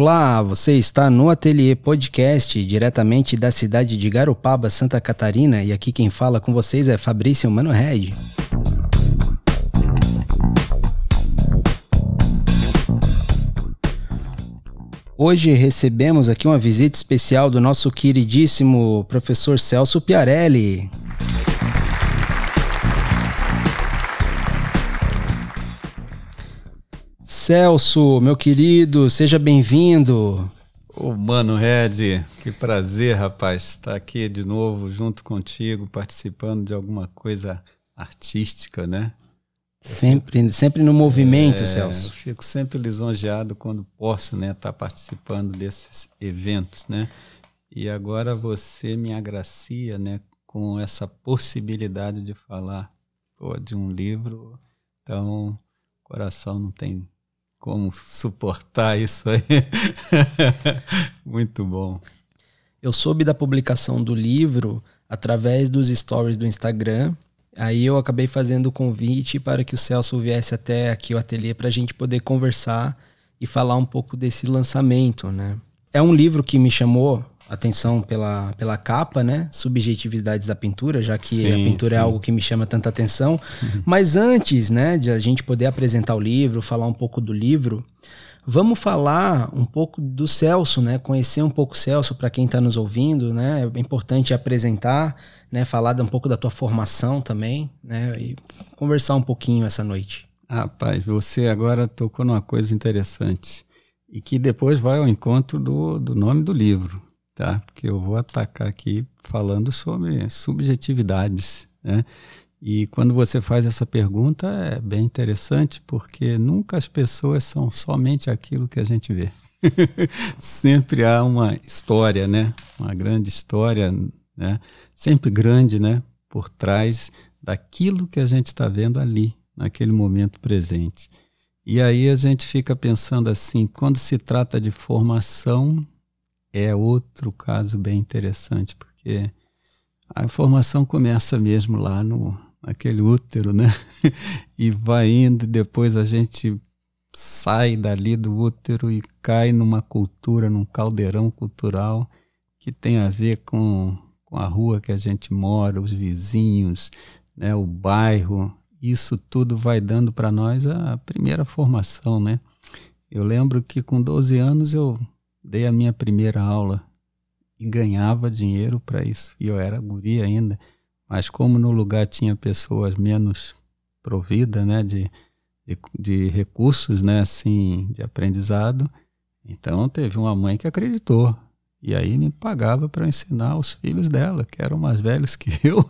Olá, você está no Ateliê Podcast, diretamente da cidade de Garopaba, Santa Catarina, e aqui quem fala com vocês é Fabrício Mano Red. Hoje recebemos aqui uma visita especial do nosso queridíssimo professor Celso Piarelli. Celso, meu querido, seja bem-vindo. Ô, Mano Red, que prazer, rapaz, estar aqui de novo junto contigo, participando de alguma coisa artística, né? Sempre, sempre no movimento, é, Celso. Eu fico sempre lisonjeado quando posso, né, estar participando desses eventos, né? E agora você me agracia, né, com essa possibilidade de falar pô, de um livro. Então, coração não tem como suportar isso aí. Muito bom. Eu soube da publicação do livro através dos stories do Instagram. Aí eu acabei fazendo o convite para que o Celso viesse até aqui o ateliê para a gente poder conversar e falar um pouco desse lançamento, né? É um livro que me chamou atenção pela, pela capa, né? Subjetividades da pintura, já que sim, a pintura é sim. é algo que me chama tanta atenção. Uhum. Mas antes, né, de a gente poder apresentar o livro, falar um pouco do livro, vamos falar um pouco do Celso, né? Conhecer um pouco o Celso para quem está nos ouvindo, né? É importante apresentar, né? Falar um pouco da tua formação também, né? E conversar um pouquinho essa noite. Rapaz, você agora tocou numa coisa interessante e que depois vai ao encontro do, do nome do livro tá? Porque eu vou atacar aqui falando sobre subjetividades, né? E quando você faz essa pergunta é bem interessante porque nunca as pessoas são somente aquilo que a gente vê. Sempre há uma história, né? Uma grande história, né? Sempre grande, né? Por trás daquilo que a gente está vendo ali, naquele momento presente. E aí a gente fica pensando assim, quando se trata de formação, é outro caso bem interessante, porque a informação começa mesmo lá no naquele útero, né? e vai indo, depois a gente sai dali do útero e cai numa cultura, num caldeirão cultural que tem a ver com, com a rua que a gente mora, os vizinhos, né, o bairro. Isso tudo vai dando para nós a primeira formação, né? Eu lembro que com 12 anos eu dei a minha primeira aula e ganhava dinheiro para isso. E eu era guri ainda, mas como no lugar tinha pessoas menos providas, né, de, de, de, recursos, né, assim, de aprendizado, então teve uma mãe que acreditou. E aí me pagava para ensinar os filhos dela, que eram mais velhos que eu,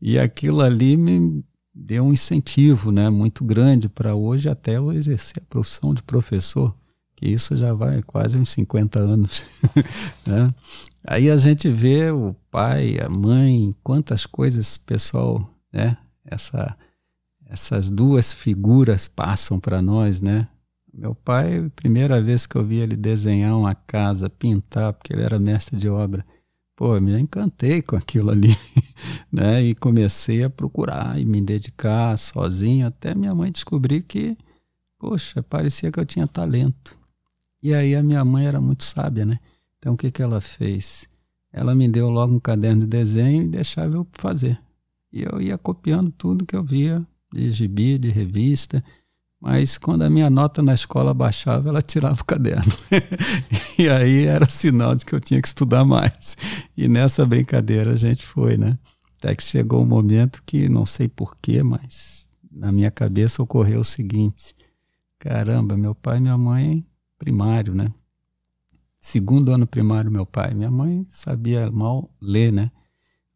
e aquilo ali me deu um incentivo, né, muito grande para hoje até eu exercer a profissão de professor que isso já vai quase uns 50 anos. né? Aí a gente vê o pai, a mãe, quantas coisas pessoal, né? Essa, essas duas figuras passam para nós, né? Meu pai, primeira vez que eu vi ele desenhar uma casa, pintar, porque ele era mestre de obra, pô, me encantei com aquilo ali, né? E comecei a procurar e me dedicar sozinho, até minha mãe descobrir que, poxa, parecia que eu tinha talento. E aí a minha mãe era muito sábia, né? Então o que, que ela fez? Ela me deu logo um caderno de desenho e deixava eu fazer. E eu ia copiando tudo que eu via de gibi, de revista. Mas quando a minha nota na escola baixava, ela tirava o caderno. e aí era sinal de que eu tinha que estudar mais. E nessa brincadeira a gente foi, né? Até que chegou um momento que não sei porquê, mas na minha cabeça ocorreu o seguinte: caramba, meu pai e minha mãe primário, né? Segundo ano primário, meu pai. Minha mãe sabia mal ler, né?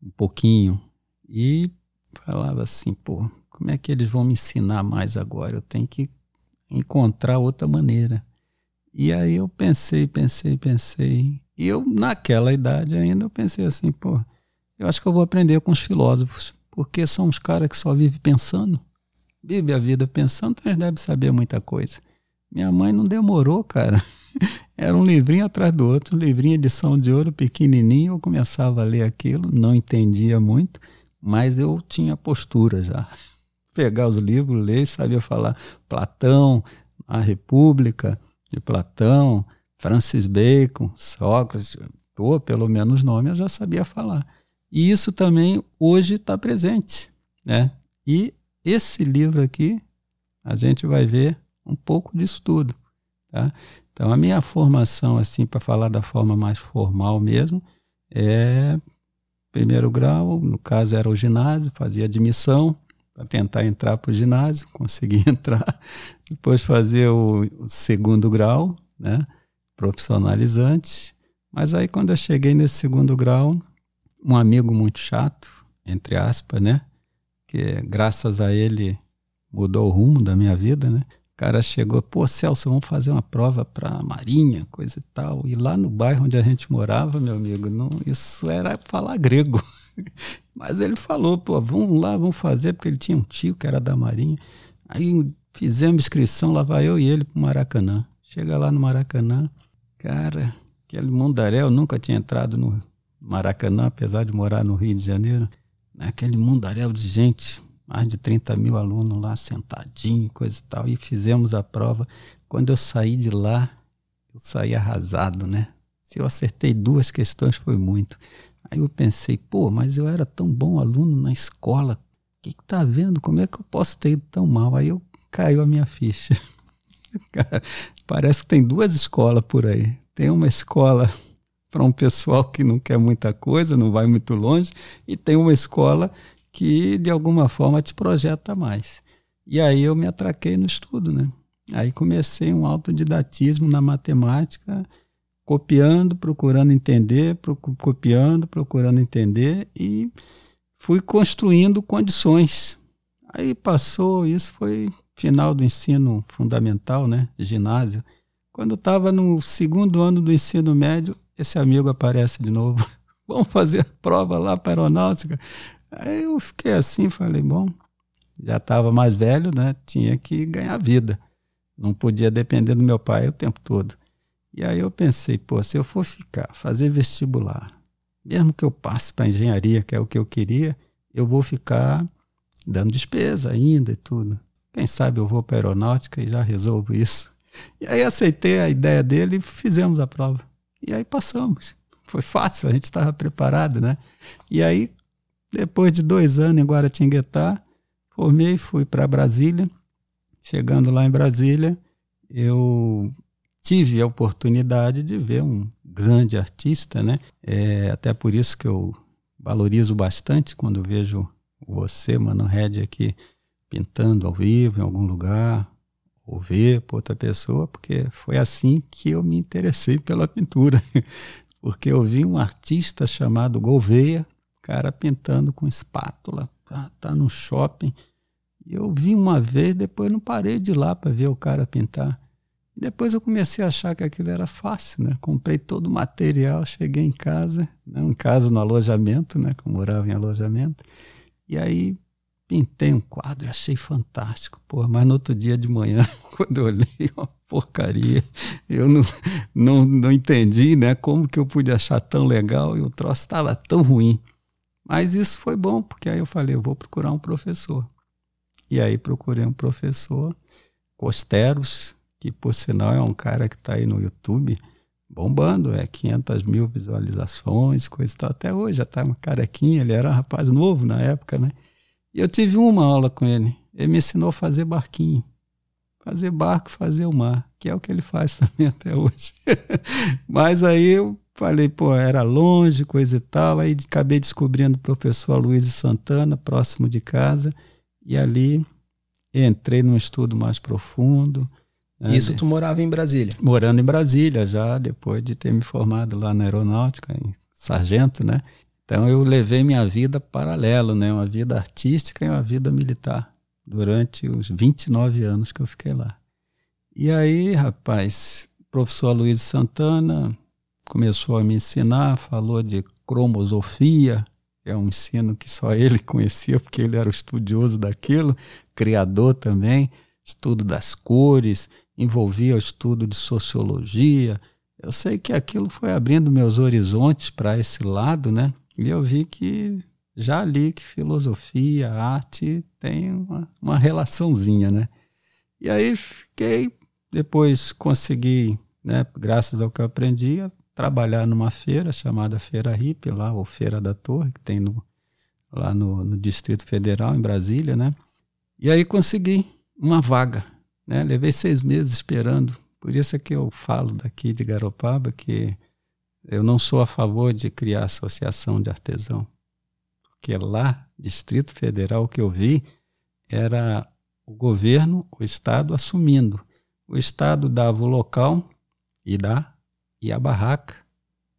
Um pouquinho. E falava assim, pô, como é que eles vão me ensinar mais agora? Eu tenho que encontrar outra maneira. E aí eu pensei, pensei, pensei. E eu, naquela idade ainda, eu pensei assim, pô, eu acho que eu vou aprender com os filósofos, porque são os caras que só vivem pensando, vivem a vida pensando, então eles devem saber muita coisa. Minha mãe não demorou, cara. Era um livrinho atrás do outro, um livrinho edição de ouro pequenininho. Eu começava a ler aquilo, não entendia muito, mas eu tinha postura já. Pegar os livros, ler, sabia falar Platão, a República de Platão, Francis Bacon, Sócrates, ou pelo menos nome eu já sabia falar. E isso também hoje está presente. Né? E esse livro aqui, a gente vai ver um pouco disso tudo. Tá? Então, a minha formação, assim, para falar da forma mais formal mesmo, é primeiro grau, no caso era o ginásio, fazia admissão para tentar entrar para o ginásio, consegui entrar. Depois fazer o, o segundo grau, né? profissionalizante. Mas aí, quando eu cheguei nesse segundo grau, um amigo muito chato, entre aspas, né? Que graças a ele mudou o rumo da minha vida, né? Cara chegou, pô, Celso, vamos fazer uma prova para Marinha, coisa e tal. E lá no bairro onde a gente morava, meu amigo, não, isso era falar grego. Mas ele falou, pô, vamos lá, vamos fazer, porque ele tinha um tio que era da Marinha. Aí fizemos inscrição, lá vai eu e ele pro Maracanã. Chega lá no Maracanã, cara, aquele mundaréu, nunca tinha entrado no Maracanã, apesar de morar no Rio de Janeiro. Aquele mundaréu de gente, mais de 30 mil alunos lá sentadinho, coisa e tal, e fizemos a prova. Quando eu saí de lá, eu saí arrasado, né? Se eu acertei duas questões, foi muito. Aí eu pensei, pô, mas eu era tão bom aluno na escola, o que, que tá vendo? Como é que eu posso ter ido tão mal? Aí eu caiu a minha ficha. Parece que tem duas escolas por aí. Tem uma escola para um pessoal que não quer muita coisa, não vai muito longe, e tem uma escola que de alguma forma te projeta mais. E aí eu me atraquei no estudo, né? Aí comecei um autodidatismo na matemática, copiando, procurando entender, copiando, procurando entender e fui construindo condições. Aí passou, isso foi final do ensino fundamental, né, ginásio. Quando estava no segundo ano do ensino médio, esse amigo aparece de novo. Vamos fazer a prova lá para aeronáutica. Aí eu fiquei assim, falei, bom, já estava mais velho, né? Tinha que ganhar vida. Não podia depender do meu pai o tempo todo. E aí eu pensei, pô, se eu for ficar, fazer vestibular, mesmo que eu passe para engenharia, que é o que eu queria, eu vou ficar dando despesa ainda e tudo. Quem sabe eu vou para aeronáutica e já resolvo isso. E aí aceitei a ideia dele e fizemos a prova. E aí passamos. Foi fácil, a gente estava preparado, né? E aí depois de dois anos em Guaratinguetá, formei e fui para Brasília. Chegando lá em Brasília, eu tive a oportunidade de ver um grande artista, né? É até por isso que eu valorizo bastante quando vejo você, Mano Red, aqui pintando ao vivo em algum lugar, ou ver por outra pessoa, porque foi assim que eu me interessei pela pintura. porque eu vi um artista chamado Gouveia, cara pintando com espátula, tá, tá no shopping. Eu vi uma vez, depois não parei de ir lá para ver o cara pintar. Depois eu comecei a achar que aquilo era fácil, né? Comprei todo o material, cheguei em casa, né? em casa no alojamento, né? Que eu morava em alojamento. E aí pintei um quadro e achei fantástico. Pô, mas no outro dia de manhã, quando eu olhei, uma porcaria. Eu não, não, não entendi, né? Como que eu pude achar tão legal e o troço estava tão ruim. Mas isso foi bom, porque aí eu falei, eu vou procurar um professor. E aí procurei um professor, Costeros, que por sinal é um cara que está aí no YouTube bombando, é 500 mil visualizações, coisa e tal. Até hoje já está uma carequinha, ele era um rapaz novo na época, né? E eu tive uma aula com ele. Ele me ensinou a fazer barquinho. Fazer barco, fazer o mar, que é o que ele faz também até hoje. Mas aí eu Falei, pô, era longe, coisa e tal. Aí acabei descobrindo o professor Luiz Santana, próximo de casa, e ali entrei num estudo mais profundo. Né? Isso tu morava em Brasília? Morando em Brasília, já depois de ter me formado lá na aeronáutica, em sargento, né? Então eu levei minha vida paralelo, né? Uma vida artística e uma vida militar, durante os 29 anos que eu fiquei lá. E aí, rapaz, professor Luiz Santana, começou a me ensinar, falou de cromosofia, que é um ensino que só ele conhecia, porque ele era o estudioso daquilo, criador também, estudo das cores, envolvia o estudo de sociologia. Eu sei que aquilo foi abrindo meus horizontes para esse lado, né? E eu vi que já ali que filosofia, arte tem uma, uma relaçãozinha, né? E aí fiquei, depois consegui né, graças ao que eu aprendi, trabalhar numa feira chamada Feira RIP, lá, ou Feira da Torre, que tem no, lá no, no Distrito Federal, em Brasília, né? E aí consegui uma vaga, né? Levei seis meses esperando. Por isso é que eu falo daqui de Garopaba que eu não sou a favor de criar associação de artesão. Porque lá, Distrito Federal, o que eu vi era o governo, o Estado assumindo. O Estado dava o local e dá e a barraca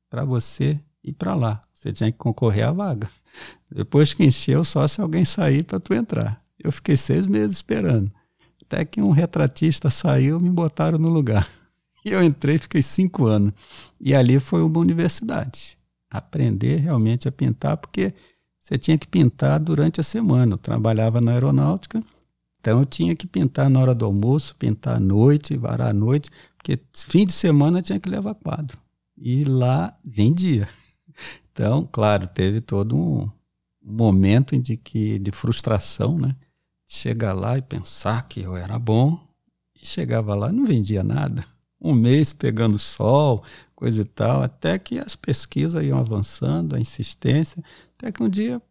para você ir para lá. Você tinha que concorrer à vaga. Depois que encheu, só se alguém sair para tu entrar. Eu fiquei seis meses esperando. Até que um retratista saiu me botaram no lugar. E eu entrei fiquei cinco anos. E ali foi uma universidade. Aprender realmente a pintar, porque você tinha que pintar durante a semana. Eu trabalhava na aeronáutica, então eu tinha que pintar na hora do almoço, pintar à noite, varar à noite, porque fim de semana tinha que levar quadro. E lá vendia. Então, claro, teve todo um momento de, que, de frustração, né? Chegar lá e pensar que eu era bom, e chegava lá não vendia nada. Um mês pegando sol, coisa e tal, até que as pesquisas iam avançando, a insistência, até que um dia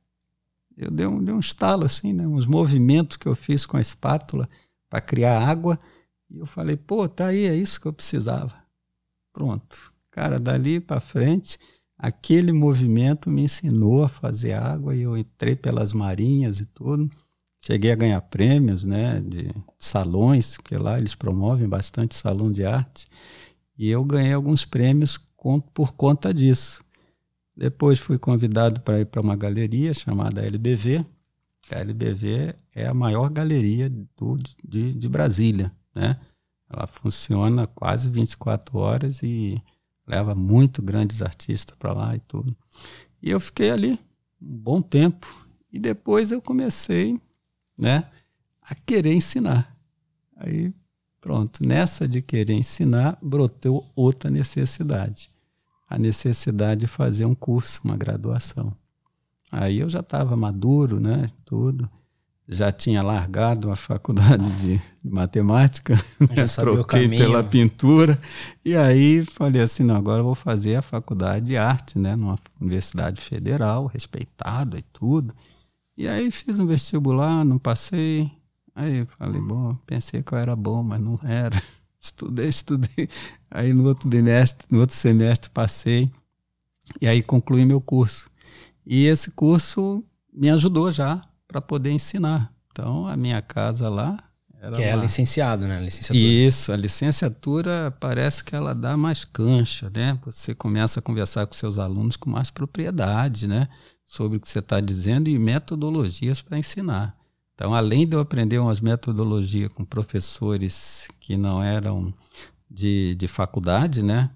eu dei um, dei um estalo assim, né? uns movimentos que eu fiz com a espátula para criar água, e eu falei, pô, tá aí, é isso que eu precisava. Pronto. Cara, dali para frente, aquele movimento me ensinou a fazer água e eu entrei pelas marinhas e tudo. Cheguei a ganhar prêmios, né, de salões, porque lá eles promovem bastante salão de arte. E eu ganhei alguns prêmios por conta disso. Depois fui convidado para ir para uma galeria chamada LBV. A LBV é a maior galeria do, de, de Brasília, né? Ela funciona quase 24 horas e leva muito grandes artistas para lá e tudo. E eu fiquei ali um bom tempo e depois eu comecei, né, a querer ensinar. Aí, pronto, nessa de querer ensinar, brotou outra necessidade. A necessidade de fazer um curso, uma graduação. Aí eu já estava maduro, né, tudo já tinha largado a faculdade de matemática, né? troquei pela pintura, e aí falei assim, não, agora eu vou fazer a faculdade de arte, né, numa universidade federal, respeitado e tudo. E aí fiz um vestibular, não passei, aí falei, bom, pensei que eu era bom, mas não era. Estudei, estudei. Aí no outro semestre, no outro semestre passei, e aí concluí meu curso. E esse curso me ajudou já para poder ensinar. Então, a minha casa lá. Era que é uma... licenciado, né? Licenciatura. Isso, a licenciatura parece que ela dá mais cancha, né? Você começa a conversar com seus alunos com mais propriedade, né? Sobre o que você está dizendo e metodologias para ensinar. Então, além de eu aprender umas metodologias com professores que não eram de, de faculdade, né?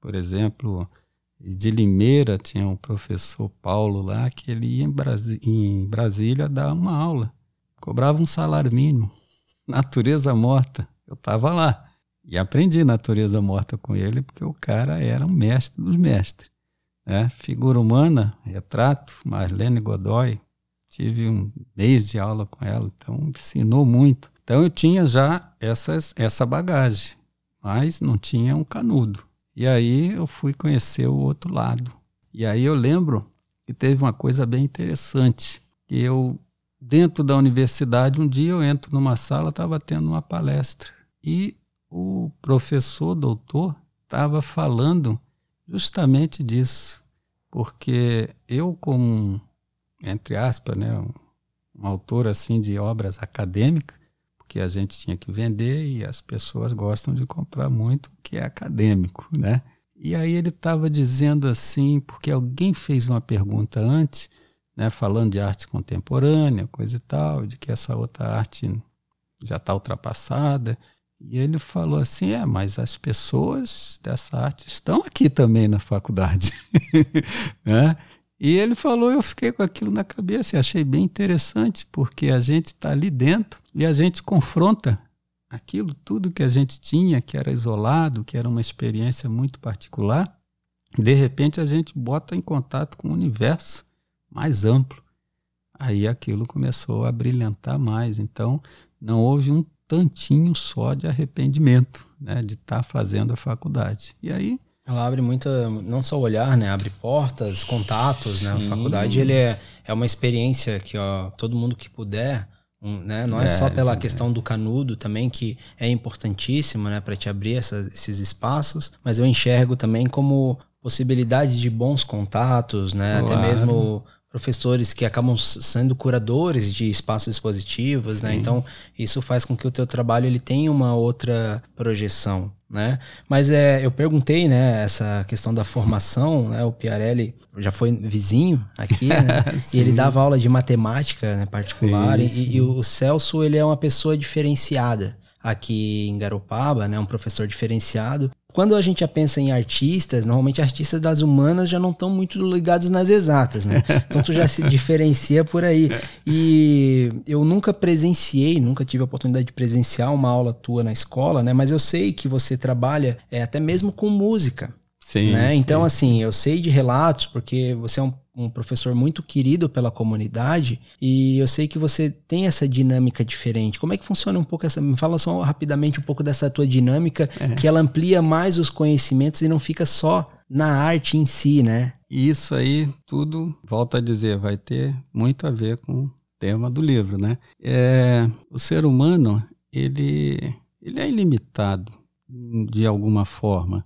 Por exemplo, de Limeira tinha um professor Paulo lá que ele ia em, Brasi em Brasília dar uma aula. Cobrava um salário mínimo. Natureza morta. Eu estava lá. E aprendi natureza morta com ele, porque o cara era um mestre dos mestres. Né? Figura humana, retrato, Marlene Godoy. Tive um mês de aula com ela, então ensinou muito. Então eu tinha já essas, essa bagagem, mas não tinha um canudo. E aí eu fui conhecer o outro lado. E aí eu lembro que teve uma coisa bem interessante. Eu, dentro da universidade, um dia eu entro numa sala, estava tendo uma palestra. E o professor, doutor, estava falando justamente disso. Porque eu, como, entre aspas, né, um, um autor assim de obras acadêmicas, que a gente tinha que vender e as pessoas gostam de comprar muito que é acadêmico, né? E aí ele estava dizendo assim, porque alguém fez uma pergunta antes, né, falando de arte contemporânea, coisa e tal, de que essa outra arte já está ultrapassada. E ele falou assim: é, mas as pessoas dessa arte estão aqui também na faculdade. né? E ele falou, eu fiquei com aquilo na cabeça e achei bem interessante, porque a gente está ali dentro e a gente confronta aquilo tudo que a gente tinha, que era isolado, que era uma experiência muito particular, de repente a gente bota em contato com o universo mais amplo. Aí aquilo começou a brilhantar mais. Então, não houve um tantinho só de arrependimento, né, de estar tá fazendo a faculdade. E aí ela abre muita, não só o olhar, né? Abre portas, contatos, né? Sim. A faculdade ele é, é uma experiência que ó, todo mundo que puder, um, né? Não é, é, só pela é. questão do canudo também que é importantíssimo, né? Para te abrir essas, esses espaços, mas eu enxergo também como possibilidade de bons contatos, né? Claro. Até mesmo professores que acabam sendo curadores de espaços expositivos, né? Então isso faz com que o teu trabalho ele tenha uma outra projeção, né? Mas é, eu perguntei, né, essa questão da formação, né? O Piarelli já foi vizinho aqui, né? e ele dava aula de matemática, né, particular. Sim, sim. E, e, o Celso ele é uma pessoa diferenciada aqui em Garopaba, né? Um professor diferenciado. Quando a gente já pensa em artistas, normalmente artistas das humanas já não estão muito ligados nas exatas, né? Então tu já se diferencia por aí. E eu nunca presenciei, nunca tive a oportunidade de presenciar uma aula tua na escola, né? Mas eu sei que você trabalha é, até mesmo com música. Sim, né? Sim. Então, assim, eu sei de relatos, porque você é um um professor muito querido pela comunidade e eu sei que você tem essa dinâmica diferente. Como é que funciona um pouco essa? Me fala só rapidamente um pouco dessa tua dinâmica, é. que ela amplia mais os conhecimentos e não fica só na arte em si, né? Isso aí tudo, volto a dizer, vai ter muito a ver com o tema do livro, né? É, o ser humano, ele, ele é ilimitado de alguma forma.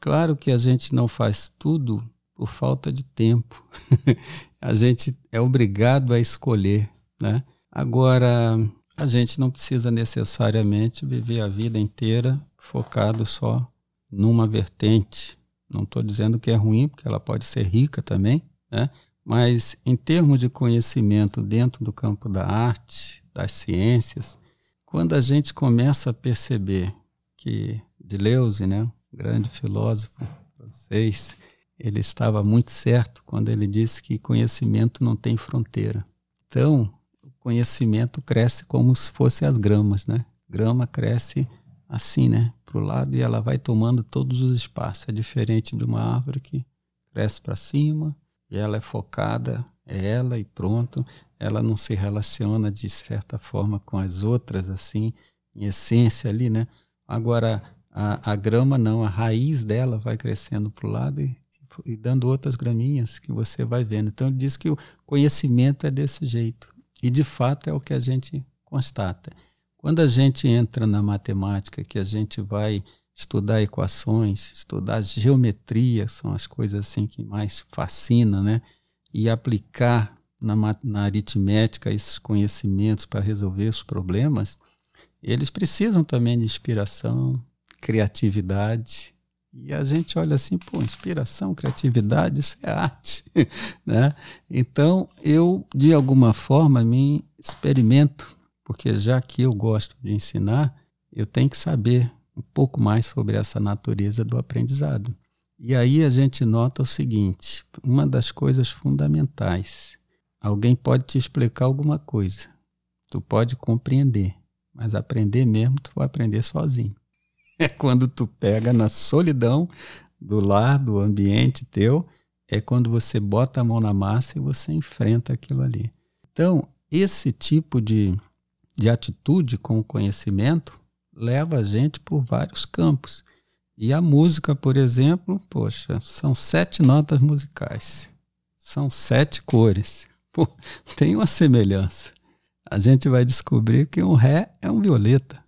Claro que a gente não faz tudo por falta de tempo. a gente é obrigado a escolher, né? Agora, a gente não precisa necessariamente viver a vida inteira focado só numa vertente. Não estou dizendo que é ruim, porque ela pode ser rica também, né? Mas em termos de conhecimento dentro do campo da arte, das ciências, quando a gente começa a perceber que Deleuze, né, um grande filósofo francês, ele estava muito certo quando ele disse que conhecimento não tem fronteira. Então, o conhecimento cresce como se fosse as gramas, né? Grama cresce assim, né? Para o lado e ela vai tomando todos os espaços. É diferente de uma árvore que cresce para cima e ela é focada, é ela e pronto. Ela não se relaciona de certa forma com as outras, assim, em essência ali, né? Agora, a, a grama não, a raiz dela vai crescendo para o lado e e dando outras graminhas que você vai vendo. Então ele diz que o conhecimento é desse jeito. E de fato é o que a gente constata. Quando a gente entra na matemática, que a gente vai estudar equações, estudar geometria, são as coisas assim que mais fascinam, né? E aplicar na, na aritmética esses conhecimentos para resolver os problemas, eles precisam também de inspiração, criatividade, e a gente olha assim, pô, inspiração, criatividade, isso é arte, né? Então, eu de alguma forma me experimento, porque já que eu gosto de ensinar, eu tenho que saber um pouco mais sobre essa natureza do aprendizado. E aí a gente nota o seguinte, uma das coisas fundamentais, alguém pode te explicar alguma coisa, tu pode compreender, mas aprender mesmo tu vai aprender sozinho é quando tu pega na solidão do lar, do ambiente teu, é quando você bota a mão na massa e você enfrenta aquilo ali. Então, esse tipo de, de atitude com o conhecimento leva a gente por vários campos. E a música, por exemplo, poxa, são sete notas musicais, são sete cores. Pô, tem uma semelhança. A gente vai descobrir que um ré é um violeta,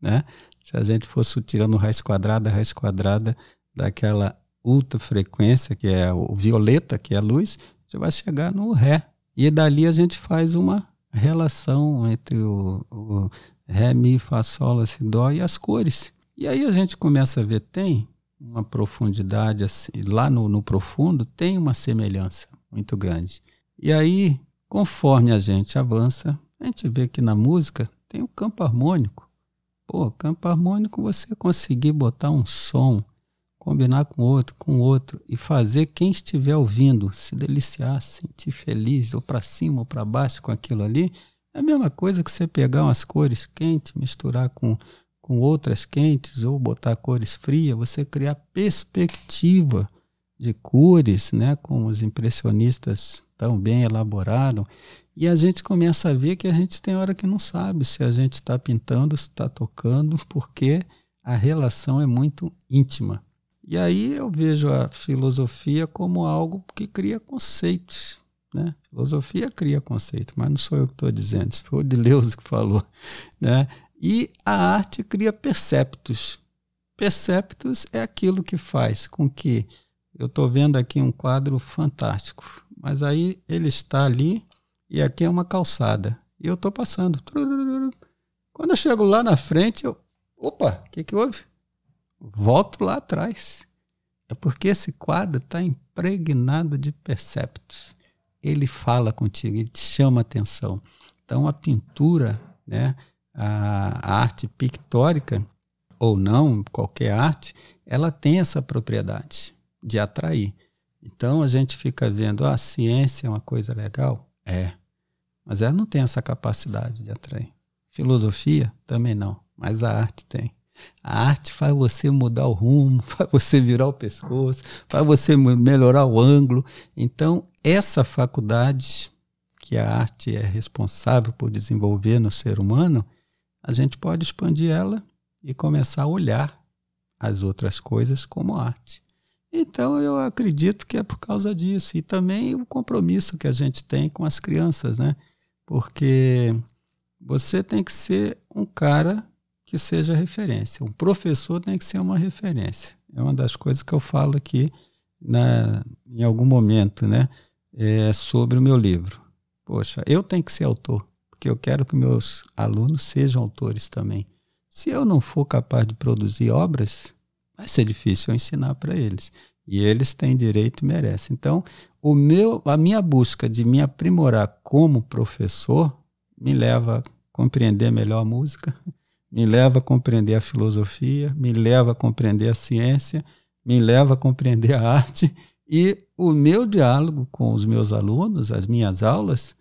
né? Se a gente fosse tirando raiz quadrada, raiz quadrada daquela ultra frequência, que é o violeta, que é a luz, você vai chegar no Ré. E dali a gente faz uma relação entre o, o Ré, Mi, Fá, Sol, Si, Dó e as cores. E aí a gente começa a ver, tem uma profundidade, assim, lá no, no profundo tem uma semelhança muito grande. E aí, conforme a gente avança, a gente vê que na música tem um campo harmônico. Pô, campo harmônico você conseguir botar um som, combinar com outro, com outro e fazer quem estiver ouvindo se deliciar, sentir feliz, ou para cima ou para baixo com aquilo ali, é a mesma coisa que você pegar umas cores quentes, misturar com, com outras quentes ou botar cores frias, você criar perspectiva de cores, né, como os impressionistas tão bem elaboraram. E a gente começa a ver que a gente tem hora que não sabe se a gente está pintando, se está tocando, porque a relação é muito íntima. E aí eu vejo a filosofia como algo que cria conceitos. Né? Filosofia cria conceitos, mas não sou eu que estou dizendo, isso foi o Deleuze que falou. Né? E a arte cria perceptos. Perceptos é aquilo que faz com que eu estou vendo aqui um quadro fantástico, mas aí ele está ali e aqui é uma calçada e eu estou passando. Quando eu chego lá na frente, eu, opa, o que, que houve? Volto lá atrás. É porque esse quadro está impregnado de perceptos. Ele fala contigo, ele te chama atenção. Então a pintura, né, a, arte pictórica, ou não, qualquer arte, ela tem essa propriedade de atrair. Então a gente fica vendo, ah, a ciência é uma coisa legal? É. Mas ela não tem essa capacidade de atrair. Filosofia também não, mas a arte tem. A arte faz você mudar o rumo, faz você virar o pescoço, faz você melhorar o ângulo. Então, essa faculdade que a arte é responsável por desenvolver no ser humano, a gente pode expandir ela e começar a olhar as outras coisas como arte. Então eu acredito que é por causa disso e também o compromisso que a gente tem com as crianças, né? Porque você tem que ser um cara que seja referência. Um professor tem que ser uma referência. É uma das coisas que eu falo aqui na, em algum momento, né? É sobre o meu livro. Poxa, eu tenho que ser autor porque eu quero que meus alunos sejam autores também. Se eu não for capaz de produzir obras, vai ser difícil eu ensinar para eles. E eles têm direito e merecem. Então, o meu, a minha busca de me aprimorar como professor me leva a compreender melhor a música, me leva a compreender a filosofia, me leva a compreender a ciência, me leva a compreender a arte. E o meu diálogo com os meus alunos, as minhas aulas,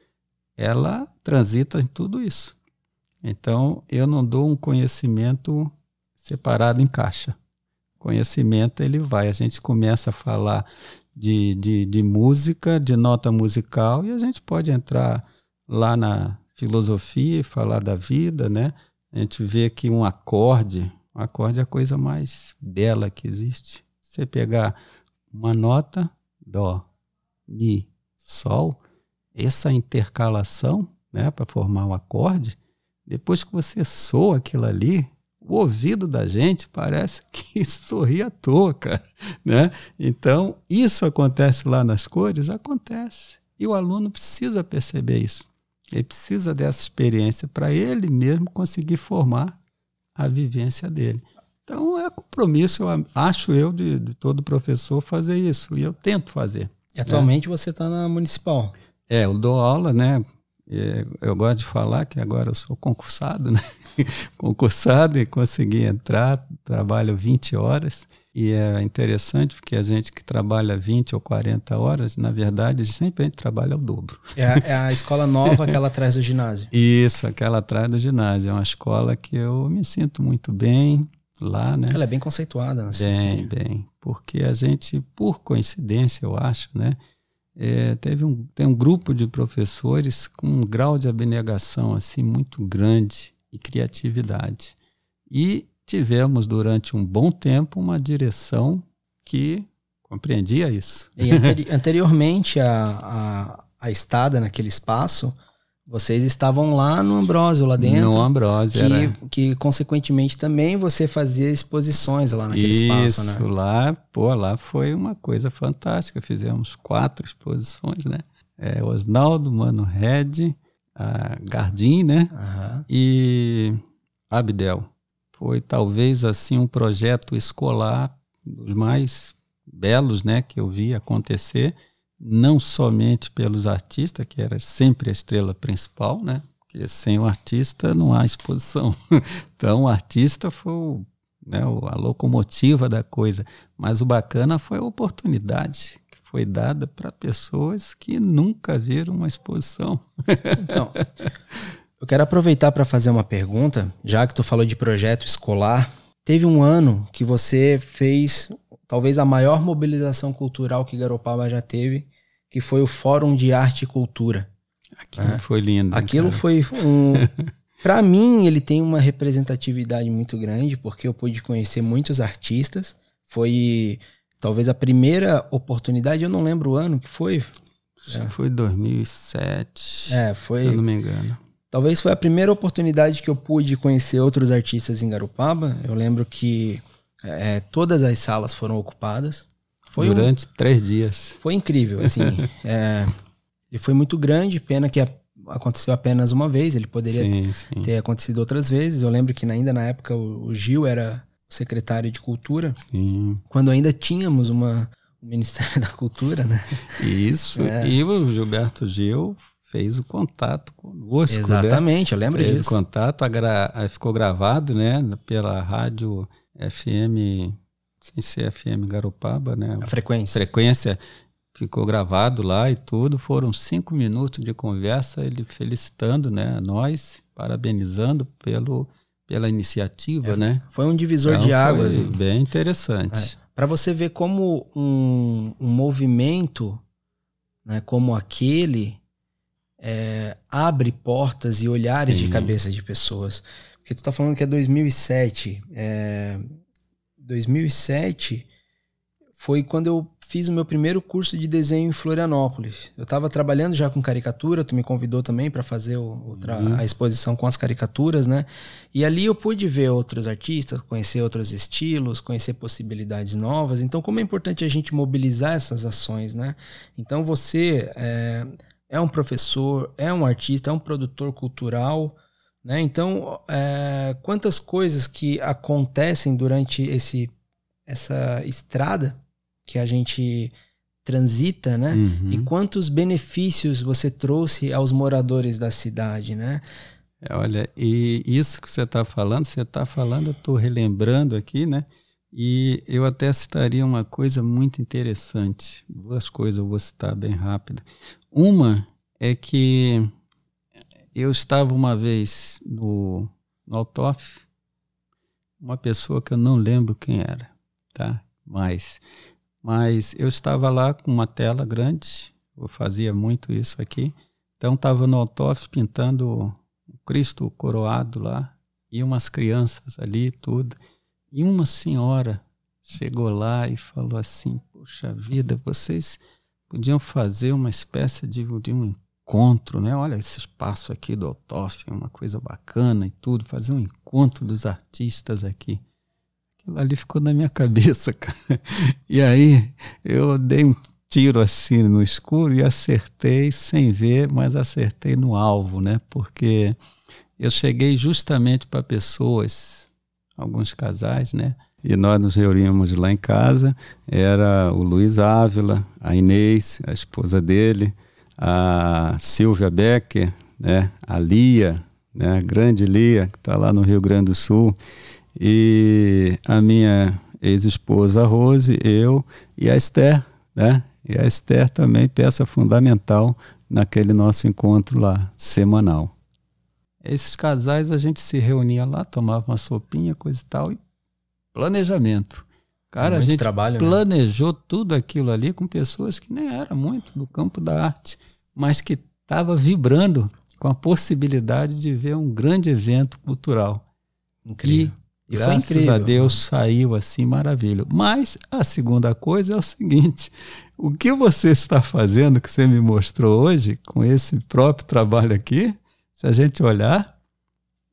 ela transita em tudo isso. Então, eu não dou um conhecimento separado em caixa. Conhecimento, ele vai. A gente começa a falar de, de, de música, de nota musical, e a gente pode entrar lá na filosofia e falar da vida, né? A gente vê que um acorde, um acorde é a coisa mais bela que existe. Você pegar uma nota, dó, mi, sol, essa intercalação né, para formar um acorde, depois que você soa aquilo ali, o ouvido da gente parece que sorri à toa, cara, né? Então, isso acontece lá nas cores? Acontece. E o aluno precisa perceber isso. Ele precisa dessa experiência para ele mesmo conseguir formar a vivência dele. Então, é compromisso, eu acho eu, de, de todo professor fazer isso. E eu tento fazer. E atualmente né? você está na municipal. É, eu dou aula, né? Eu gosto de falar que agora eu sou concursado, né? concursado e consegui entrar, trabalho 20 horas. E é interessante porque a gente que trabalha 20 ou 40 horas, na verdade, sempre a gente trabalha o dobro. É a, é a escola nova, aquela atrás do ginásio. Isso, aquela atrás do ginásio. É uma escola que eu me sinto muito bem lá, né? Ela é bem conceituada, né? Bem, bem. Porque a gente, por coincidência, eu acho, né? É, teve um, tem um grupo de professores com um grau de abnegação assim muito grande e criatividade. E tivemos durante um bom tempo uma direção que compreendia isso. E anteri anteriormente a, a, a estada naquele espaço, vocês estavam lá no Ambrósio, lá dentro. No Ambrósio, que, era. que consequentemente também você fazia exposições lá naquele Isso, espaço, né? Isso, lá, pô, lá foi uma coisa fantástica. Fizemos quatro exposições, né? É, Osnaldo, Mano Red, a Gardim, né? Uhum. E Abdel. Foi talvez assim um projeto escolar dos mais belos, né, que eu vi acontecer não somente pelos artistas, que era sempre a estrela principal, né? Porque sem o artista não há exposição. Então o artista foi né, a locomotiva da coisa. Mas o bacana foi a oportunidade que foi dada para pessoas que nunca viram uma exposição. Então, eu quero aproveitar para fazer uma pergunta, já que tu falou de projeto escolar. Teve um ano que você fez talvez a maior mobilização cultural que Garopaba já teve, que foi o Fórum de Arte e Cultura. Aquilo é. foi lindo. Aquilo cara. foi um. Para mim, ele tem uma representatividade muito grande, porque eu pude conhecer muitos artistas. Foi talvez a primeira oportunidade, eu não lembro o ano que foi. É. Foi 2007. É, foi. Se eu não me engano. Talvez foi a primeira oportunidade que eu pude conhecer outros artistas em Garopaba. Eu lembro que é, todas as salas foram ocupadas. Foi Durante um, três dias. Foi incrível, assim. é, ele foi muito grande, pena que aconteceu apenas uma vez, ele poderia sim, sim. ter acontecido outras vezes. Eu lembro que ainda na época o Gil era secretário de Cultura, sim. quando ainda tínhamos uma, o Ministério da Cultura, né? Isso, é. e o Gilberto Gil fez o contato conosco. Né? Exatamente, né? eu lembro fez disso. Fez o contato, gra... ficou gravado, né, pela rádio FM, sem ser FM Garopaba, né? A frequência. Frequência ficou gravado lá e tudo. Foram cinco minutos de conversa, ele felicitando, né, nós, parabenizando pelo pela iniciativa, é, né? Foi um divisor então, de águas. Bem interessante. É. Para você ver como um, um movimento, né, como aquele, é, abre portas e olhares Sim. de cabeça de pessoas. Porque tu está falando que é 2007. É, 2007 foi quando eu fiz o meu primeiro curso de desenho em Florianópolis. Eu estava trabalhando já com caricatura, tu me convidou também para fazer o, uhum. a exposição com as caricaturas, né? E ali eu pude ver outros artistas, conhecer outros estilos, conhecer possibilidades novas. Então, como é importante a gente mobilizar essas ações, né? Então, você é, é um professor, é um artista, é um produtor cultural, né? Então, é, quantas coisas que acontecem durante esse, essa estrada que a gente transita, né? Uhum. E quantos benefícios você trouxe aos moradores da cidade, né? É, olha, e isso que você está falando, você está falando, eu estou relembrando aqui, né? E eu até citaria uma coisa muito interessante. Duas coisas eu vou citar bem rápido. Uma é que eu estava uma vez no, no Altof, uma pessoa que eu não lembro quem era, tá? Mas mas eu estava lá com uma tela grande, eu fazia muito isso aqui. Então estava no Autof pintando o Cristo coroado lá e umas crianças ali tudo. E uma senhora chegou lá e falou assim: "Poxa vida, vocês podiam fazer uma espécie de, de um encontro, né? Olha esse espaço aqui do Autof, é uma coisa bacana e tudo, fazer um encontro dos artistas aqui. Aquilo ali ficou na minha cabeça, cara. E aí eu dei um tiro assim no escuro e acertei sem ver, mas acertei no alvo, né? Porque eu cheguei justamente para pessoas, alguns casais, né? E nós nos reuníamos lá em casa. Era o Luiz Ávila, a Inês, a esposa dele, a Silvia Becker, né? A Lia, né? A grande Lia, que está lá no Rio Grande do Sul e a minha ex-esposa Rose, eu e a Esther, né? E a Esther também peça fundamental naquele nosso encontro lá semanal. Esses casais a gente se reunia lá, tomava uma sopinha, coisa e tal, e planejamento. Cara, muito a gente trabalho, né? planejou né? tudo aquilo ali com pessoas que nem era muito do campo da arte, mas que estava vibrando com a possibilidade de ver um grande evento cultural. Incrível. E e Graças foi incrível. a Deus saiu assim maravilha. Mas a segunda coisa é o seguinte: o que você está fazendo, que você me mostrou hoje, com esse próprio trabalho aqui, se a gente olhar,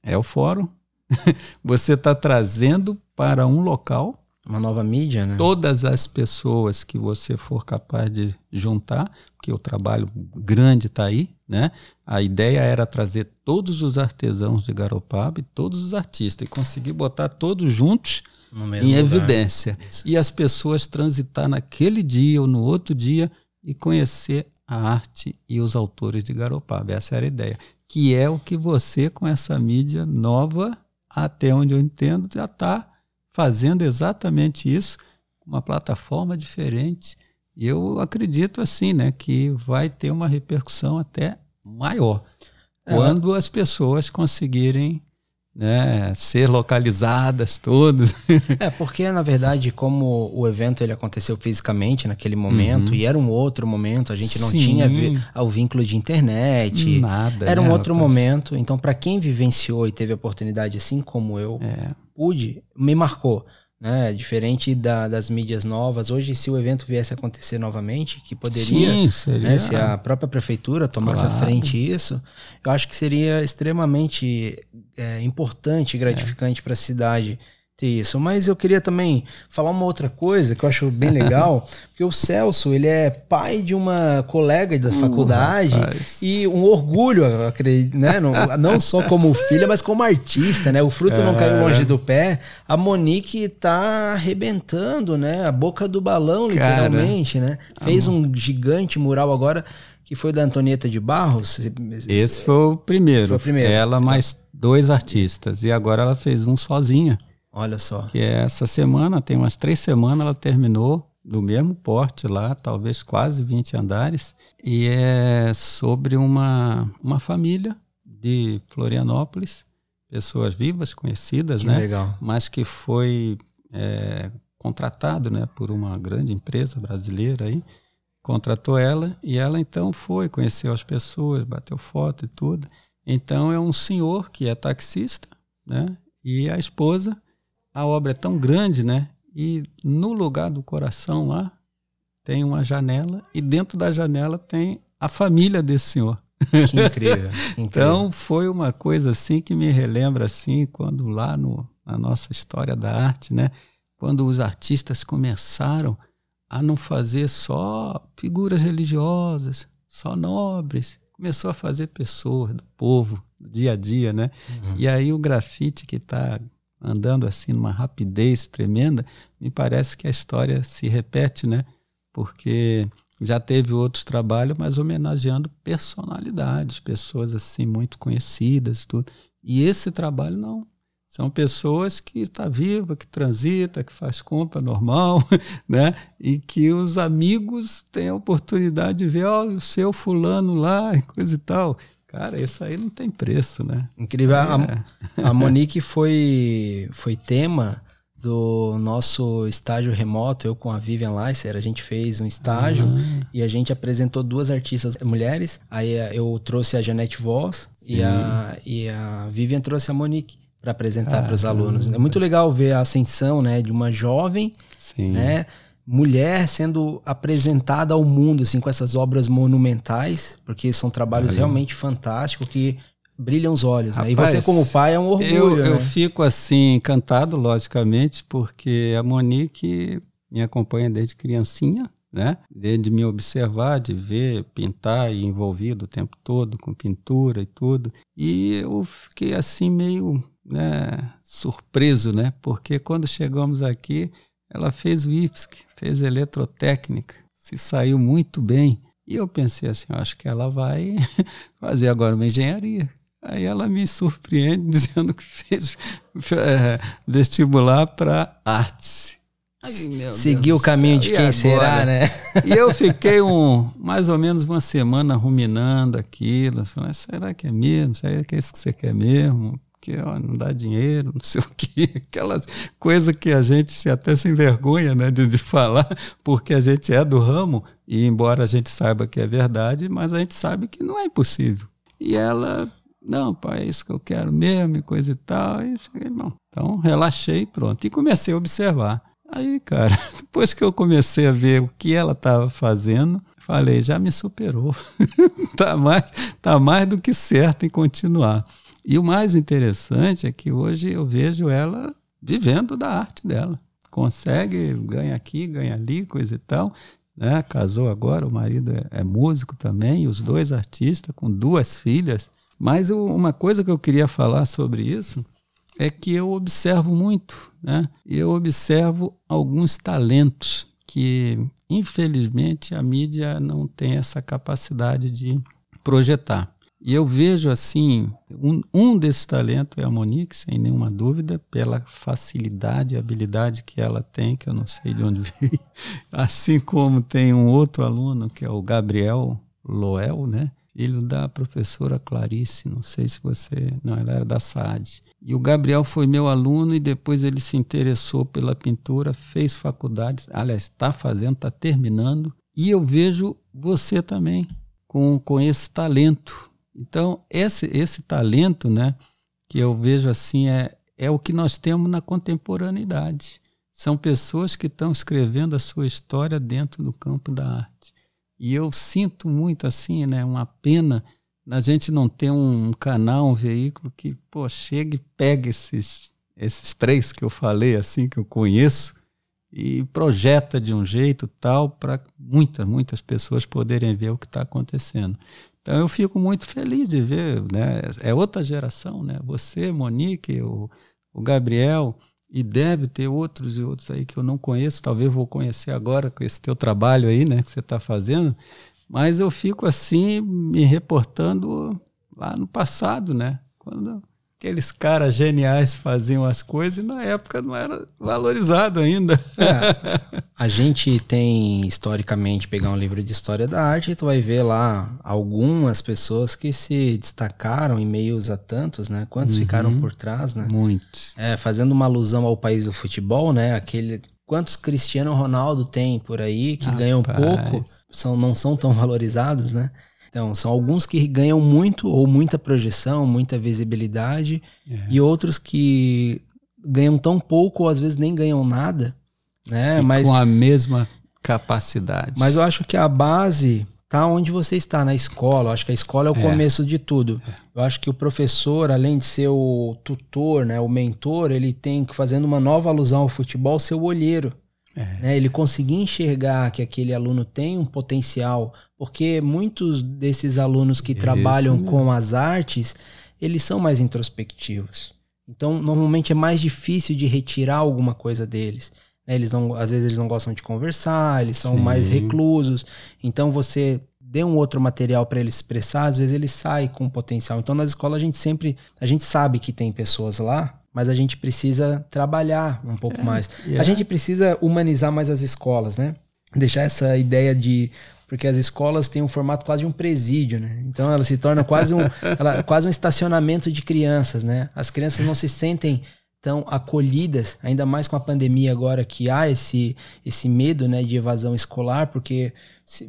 é o fórum. você está trazendo para um local. Uma nova mídia, né? Todas as pessoas que você for capaz de juntar, porque o trabalho grande está aí, né? A ideia era trazer todos os artesãos de Garopaba e todos os artistas e conseguir botar todos juntos em lugar. evidência. Isso. E as pessoas transitar naquele dia ou no outro dia e conhecer a arte e os autores de Garopaba. Essa era a ideia. Que é o que você, com essa mídia nova, até onde eu entendo, já está fazendo exatamente isso, uma plataforma diferente e eu acredito assim, né, que vai ter uma repercussão até maior é. quando as pessoas conseguirem né, ser localizadas todas. é, porque na verdade, como o evento ele aconteceu fisicamente naquele momento Uhum. e era um outro momento, a gente não Sim. tinha o vínculo de internet. Nada. Era um né, outro rapaz? momento. Então, para quem vivenciou e teve a oportunidade, assim como eu É. pude, me marcou. Né? Diferente da- das mídias novas. Hoje, se o evento viesse a acontecer novamente, que poderia, Sim, seria. né, se a própria prefeitura tomasse à Claro. frente isso, eu acho que seria extremamente é, importante e gratificante para a cidade ter isso. Mas eu queria também falar uma outra coisa que eu acho bem legal, porque o Celso, ele é pai de uma colega da faculdade Uh, rapaz. e um orgulho, acredito, né? Não, não só como filha, mas como artista, né? O fruto não caiu longe do pé. A Monique tá arrebentando, né? A boca do balão, Cara, literalmente, né? Fez um gigante mural agora que foi da Antonieta de Barros. Esse foi o primeiro. Foi o primeiro. Ela mais dois artistas. E agora ela fez um sozinha. Olha só. Que é essa semana, tem umas três semanas, ela terminou do mesmo porte lá, talvez quase 20 andares. E é sobre uma, uma família de Florianópolis, pessoas vivas, conhecidas, Que né? legal. mas que foi é, contratado né, por uma grande empresa brasileira aí, contratou ela e ela então foi, conheceu as pessoas, bateu foto e tudo. Então é um senhor que é taxista, né? E a esposa, a obra é tão grande, né? E no lugar do coração lá tem uma janela e dentro da janela tem a família desse senhor. Que incrível. incrível. Então foi uma coisa assim que me relembra assim quando lá no, na nossa história da arte, né, quando os artistas começaram a não fazer só figuras religiosas, só nobres, começou a fazer pessoas do povo, do dia a dia, né? Uhum. E aí o grafite que está andando assim numa rapidez tremenda, me parece que a história se repete, né? Porque já teve outros trabalhos, mas homenageando personalidades, pessoas assim muito conhecidas, tudo. E esse trabalho não. São pessoas que está viva, que transita, que faz compra normal, né? E que os amigos têm a oportunidade de ver, olha, o seu fulano lá e coisa e tal. Cara, isso aí não tem preço, né? Incrível. A, É. a Monique foi, foi tema do nosso estágio remoto, eu com a Vivian Leisser, a gente fez um estágio Ah. e a gente apresentou duas artistas mulheres. Aí eu trouxe a Janete Voss e a, e a Vivian trouxe a Monique para apresentar para os alunos. É muito legal ver a ascensão né, de uma jovem Sim. né, mulher sendo apresentada ao mundo assim com essas obras monumentais, porque são trabalhos Olha. realmente fantásticos que brilham os olhos. né? E Rapaz, você como pai é um orgulho, Eu, né? eu fico assim encantado, logicamente, porque a Monique me acompanha desde criancinha, né? Desde me observar, de ver, pintar e envolvido o tempo todo com pintura e tudo. E eu fiquei assim meio, né, surpreso, né? Porque quando chegamos aqui, ela fez o IFSC, fez eletrotécnica, se saiu muito bem. E eu pensei assim, eu acho que ela vai fazer agora uma engenharia. Aí ela me surpreende dizendo que fez é, vestibular para artes. Ai, Deus o caminho de quem será, né? E eu fiquei um, mais ou menos uma semana ruminando aquilo. Falei, será que é mesmo? Será que é isso que você quer mesmo? Que ó, não dá dinheiro, não sei o quê. Aquelas coisas que a gente se até se envergonha né, de, de falar, porque a gente é do ramo, e embora a gente saiba que é verdade, mas a gente sabe que não é impossível. E ela, não, pai, é isso que eu quero mesmo, e coisa e tal. E cheguei, bom, então relaxei pronto. E comecei a observar. Aí, cara, depois que eu comecei a ver o que ela estava fazendo, falei, já me superou. tá, mais, tá mais do que certo em continuar. E o mais interessante é que hoje eu vejo ela vivendo da arte dela. Consegue, ganha aqui, ganha ali, coisa e tal. Né? Casou agora, o marido é, é músico também, os dois artistas, com duas filhas. Mas eu, uma coisa que eu queria falar sobre isso é que eu observo muito, né? Eu observo alguns talentos que, infelizmente, a mídia não tem essa capacidade de projetar. E eu vejo assim, um, um desses talentos é a Monique, sem nenhuma dúvida, pela facilidade e habilidade que ela tem, que eu não sei de onde veio. Assim como tem um outro aluno, que é o Gabriel Loel, né? filho da professora Clarice, não sei se você. Não, ela era da SAD. E o Gabriel foi meu aluno e depois ele se interessou pela pintura, fez faculdade, aliás, está fazendo, está terminando. E eu vejo você também com, com esse talento. Então, esse, esse talento, né, que eu vejo assim, é, é o que nós temos na contemporaneidade. São pessoas que estão escrevendo a sua história dentro do campo da arte. E eu sinto muito assim, né, uma pena a gente não ter um canal, um veículo que pô, chega e pega esses, esses três que eu falei, assim, que eu conheço, e projeta de um jeito tal para muitas, muitas pessoas poderem ver o que está acontecendo. Então eu fico muito feliz de ver, né? É outra geração, né? Você, Monique, o, o Gabriel, e deve ter outros e outros aí que eu não conheço, talvez vou conhecer agora com esse teu trabalho aí, né, que você está fazendo, mas eu fico assim me reportando lá no passado, né, quando aqueles caras geniais faziam as coisas e na época não era valorizado ainda. É, a gente tem historicamente pegar um livro de história da arte e tu vai ver lá algumas pessoas que se destacaram em meios a tantos, né? Quantos uhum, ficaram por trás, né? Muitos. É, fazendo uma alusão ao país do futebol, né? Aquele quantos Cristiano Ronaldo tem por aí que Rapaz. ganham pouco, são não são tão valorizados, né? Então, são alguns que ganham muito ou muita projeção, muita visibilidade, é. e outros que ganham tão pouco ou às vezes nem ganham nada, né? E mas com a mesma capacidade. Mas eu acho que a base tá onde você está na escola. Eu acho que a escola é o é. começo de tudo. É. Eu acho que o professor, além de ser o tutor, né, o mentor, ele tem que fazendo uma nova alusão ao futebol, ser o olheiro. É. Né? Ele conseguir enxergar que aquele aluno tem um potencial, porque muitos desses alunos que trabalham com as artes, eles são mais introspectivos. Então, normalmente é mais difícil de retirar alguma coisa deles. Né? Eles não, às vezes eles não gostam de conversar, eles são Sim. mais reclusos. Então, você dê um outro material para ele expressar, às vezes ele sai com potencial. Então, nas escolas a gente sempre, a gente sabe que tem pessoas lá mas a gente precisa trabalhar um pouco é, mais. Yeah. A gente precisa humanizar mais as escolas, né? Deixar essa ideia de porque as escolas têm um formato quase de um presídio, né? Então ela se torna quase um, ela, quase um estacionamento de crianças, né? As crianças não se sentem tão acolhidas, ainda mais com a pandemia agora que há esse, esse medo né, de evasão escolar, porque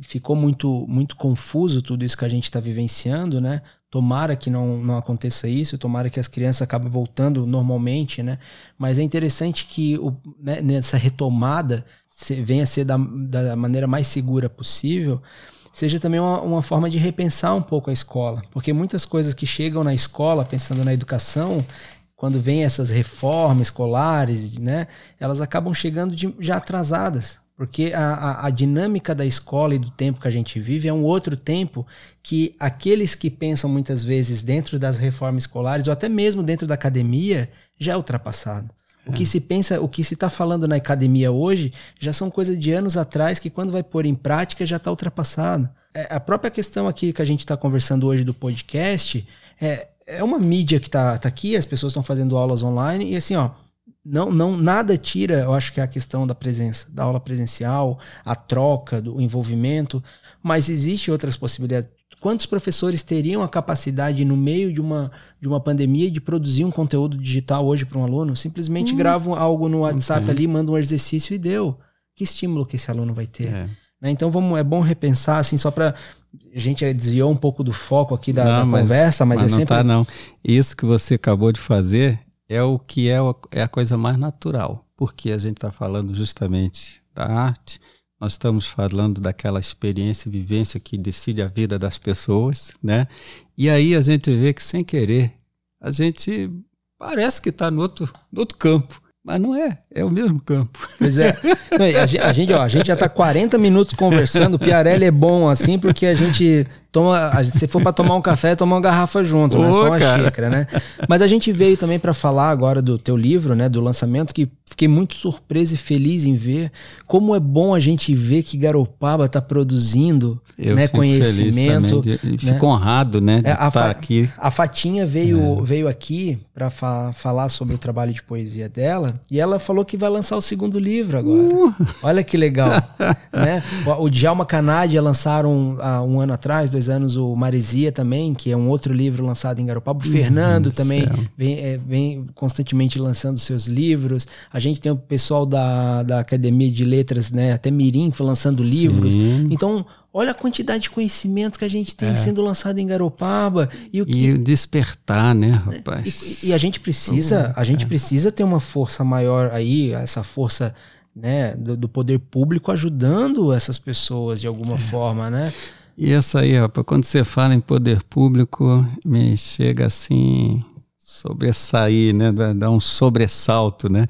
ficou muito, muito confuso tudo isso que a gente está vivenciando, né? Tomara que não, não aconteça isso, tomara que as crianças acabem voltando normalmente, né? Mas é interessante que o, né, nessa retomada venha a ser da, da maneira mais segura possível, seja também uma, uma forma de repensar um pouco a escola. Porque muitas coisas que chegam na escola, pensando na educação, quando vem essas reformas escolares, né, elas acabam chegando de, já atrasadas. Porque a, a, a, dinâmica da escola e do tempo que a gente vive é um outro tempo que aqueles que pensam muitas vezes dentro das reformas escolares, ou até mesmo dentro da academia, já é ultrapassado. O que é. se pensa, o que se está falando na academia hoje, já são coisas de anos atrás que quando vai pôr em prática já está ultrapassado. É, a própria questão aqui que a gente está conversando hoje do podcast é, é uma mídia que está tá aqui, as pessoas estão fazendo aulas online e assim, ó, não, não nada tira, eu acho que é a questão da presença, da aula presencial, a troca, do envolvimento, mas existe outras possibilidades. Quantos professores teriam a capacidade, no meio de uma, de uma pandemia, de produzir um conteúdo digital hoje para um aluno? Simplesmente hum, gravam algo no WhatsApp okay. ali, mandam um exercício e deu. Que estímulo que esse aluno vai ter? É. Né? Então vamos, é bom repensar, assim, só para a gente desviou um pouco do foco aqui da, não, da mas, conversa, mas, mas é não sempre. Tá, não. Isso que você acabou de fazer é o que é, é a coisa mais natural, porque a gente está falando justamente da arte, nós estamos falando daquela experiência e vivência que decide a vida das pessoas, né? E aí a gente vê que sem querer a gente parece que está no outro, no outro campo. Mas não é, é o mesmo campo. Pois é. a, gente, ó, a gente já está 40 minutos conversando. O Piarelli é bom assim, porque a gente toma. Se for para tomar um café, toma uma garrafa junto, Ô, não é só uma cara. xícara, né? Mas a gente veio também para falar agora do teu livro, né? Do lançamento, que fiquei muito surpreso e feliz em ver como é bom a gente ver que Garopaba está produzindo Eu né, conhecimento. Feliz também, né? Fico honrado, né? De é, a, fa aqui. a Fatinha veio, é. veio aqui para fa falar sobre o trabalho de poesia dela e ela falou que vai lançar o segundo livro agora. Uh. Olha que legal. né? O, o Djalma Canadia lançaram há um ano atrás, dois dois anos o Maresia também, que é um outro livro lançado em Garopaba. O Fernando uhum, também vem, é, vem, constantemente lançando seus livros. A gente tem o pessoal da, da Academia de Letras, né? Até Mirim, lançando Sim. livros. Então, olha a quantidade de conhecimento que a gente tem é. sendo lançado em Garopaba. E o, que, e despertar, né, rapaz? E, e a gente precisa, a gente é. precisa ter uma força maior aí, essa força né, do, do, poder público ajudando essas pessoas de alguma é. forma, né? E essa aí, rapaz, quando você fala em poder público, me chega assim sobressair, né, dar um sobressalto, né?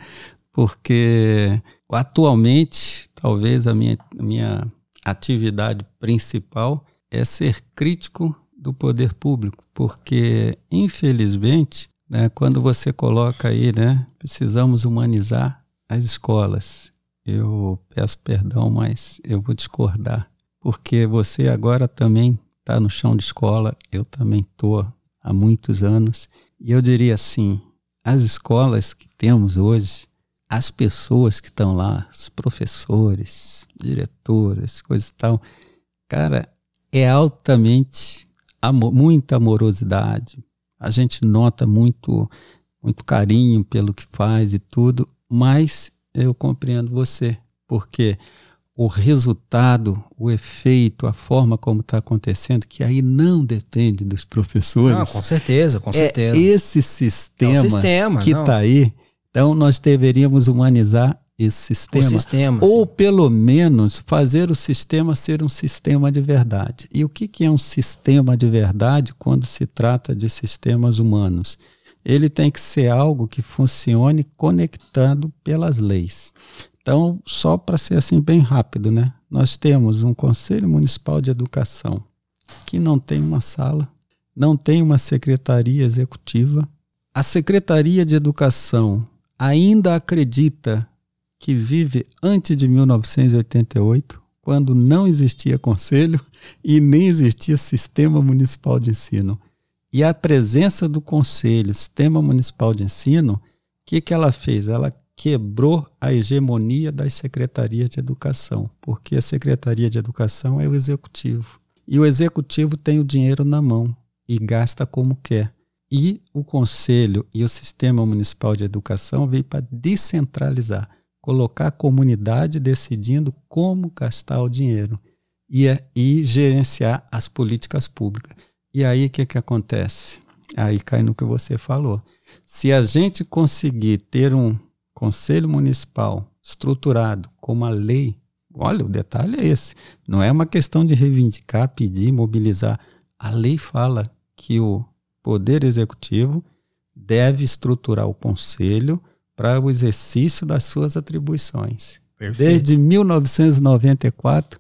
Porque atualmente, talvez a minha, a minha atividade principal é ser crítico do poder público, porque infelizmente, né, quando você coloca aí, né, precisamos humanizar as escolas, eu peço perdão, mas eu vou discordar, porque você agora também está no chão de escola, eu também estou há muitos anos, e eu diria assim: as escolas que temos hoje, as pessoas que estão lá, os professores, diretores, coisas e tal, cara, é altamente amor, muita amorosidade. A gente nota muito muito carinho pelo que faz e tudo, mas eu compreendo você, porque o resultado, o efeito, a forma como está acontecendo, que aí não depende dos professores. Não, com certeza, com é certeza. Esse sistema, é sistema que está aí. Então, nós deveríamos humanizar esse sistema. sistema ou, sim. pelo menos, fazer o sistema ser um sistema de verdade. E o que, que é um sistema de verdade quando se trata de sistemas humanos? ele tem que ser algo que funcione conectado pelas leis. Então, só para ser assim bem rápido, né? Nós temos um Conselho Municipal de Educação que não tem uma sala, não tem uma secretaria executiva. A Secretaria de Educação ainda acredita que vive antes de 1988, quando não existia conselho e nem existia sistema municipal de ensino. E a presença do Conselho, Sistema Municipal de Ensino, o que, que ela fez? Ela quebrou a hegemonia das secretarias de educação, porque a Secretaria de Educação é o executivo. E o executivo tem o dinheiro na mão e gasta como quer. E o Conselho e o Sistema Municipal de Educação veio para descentralizar, colocar a comunidade decidindo como gastar o dinheiro e, e gerenciar as políticas públicas. E aí o que, que acontece? Aí cai no que você falou. Se a gente conseguir ter um conselho municipal estruturado com uma lei, olha, o detalhe é esse. Não é uma questão de reivindicar, pedir, mobilizar. A lei fala que o poder executivo deve estruturar o conselho para o exercício das suas atribuições. Perfeito. Desde 1994,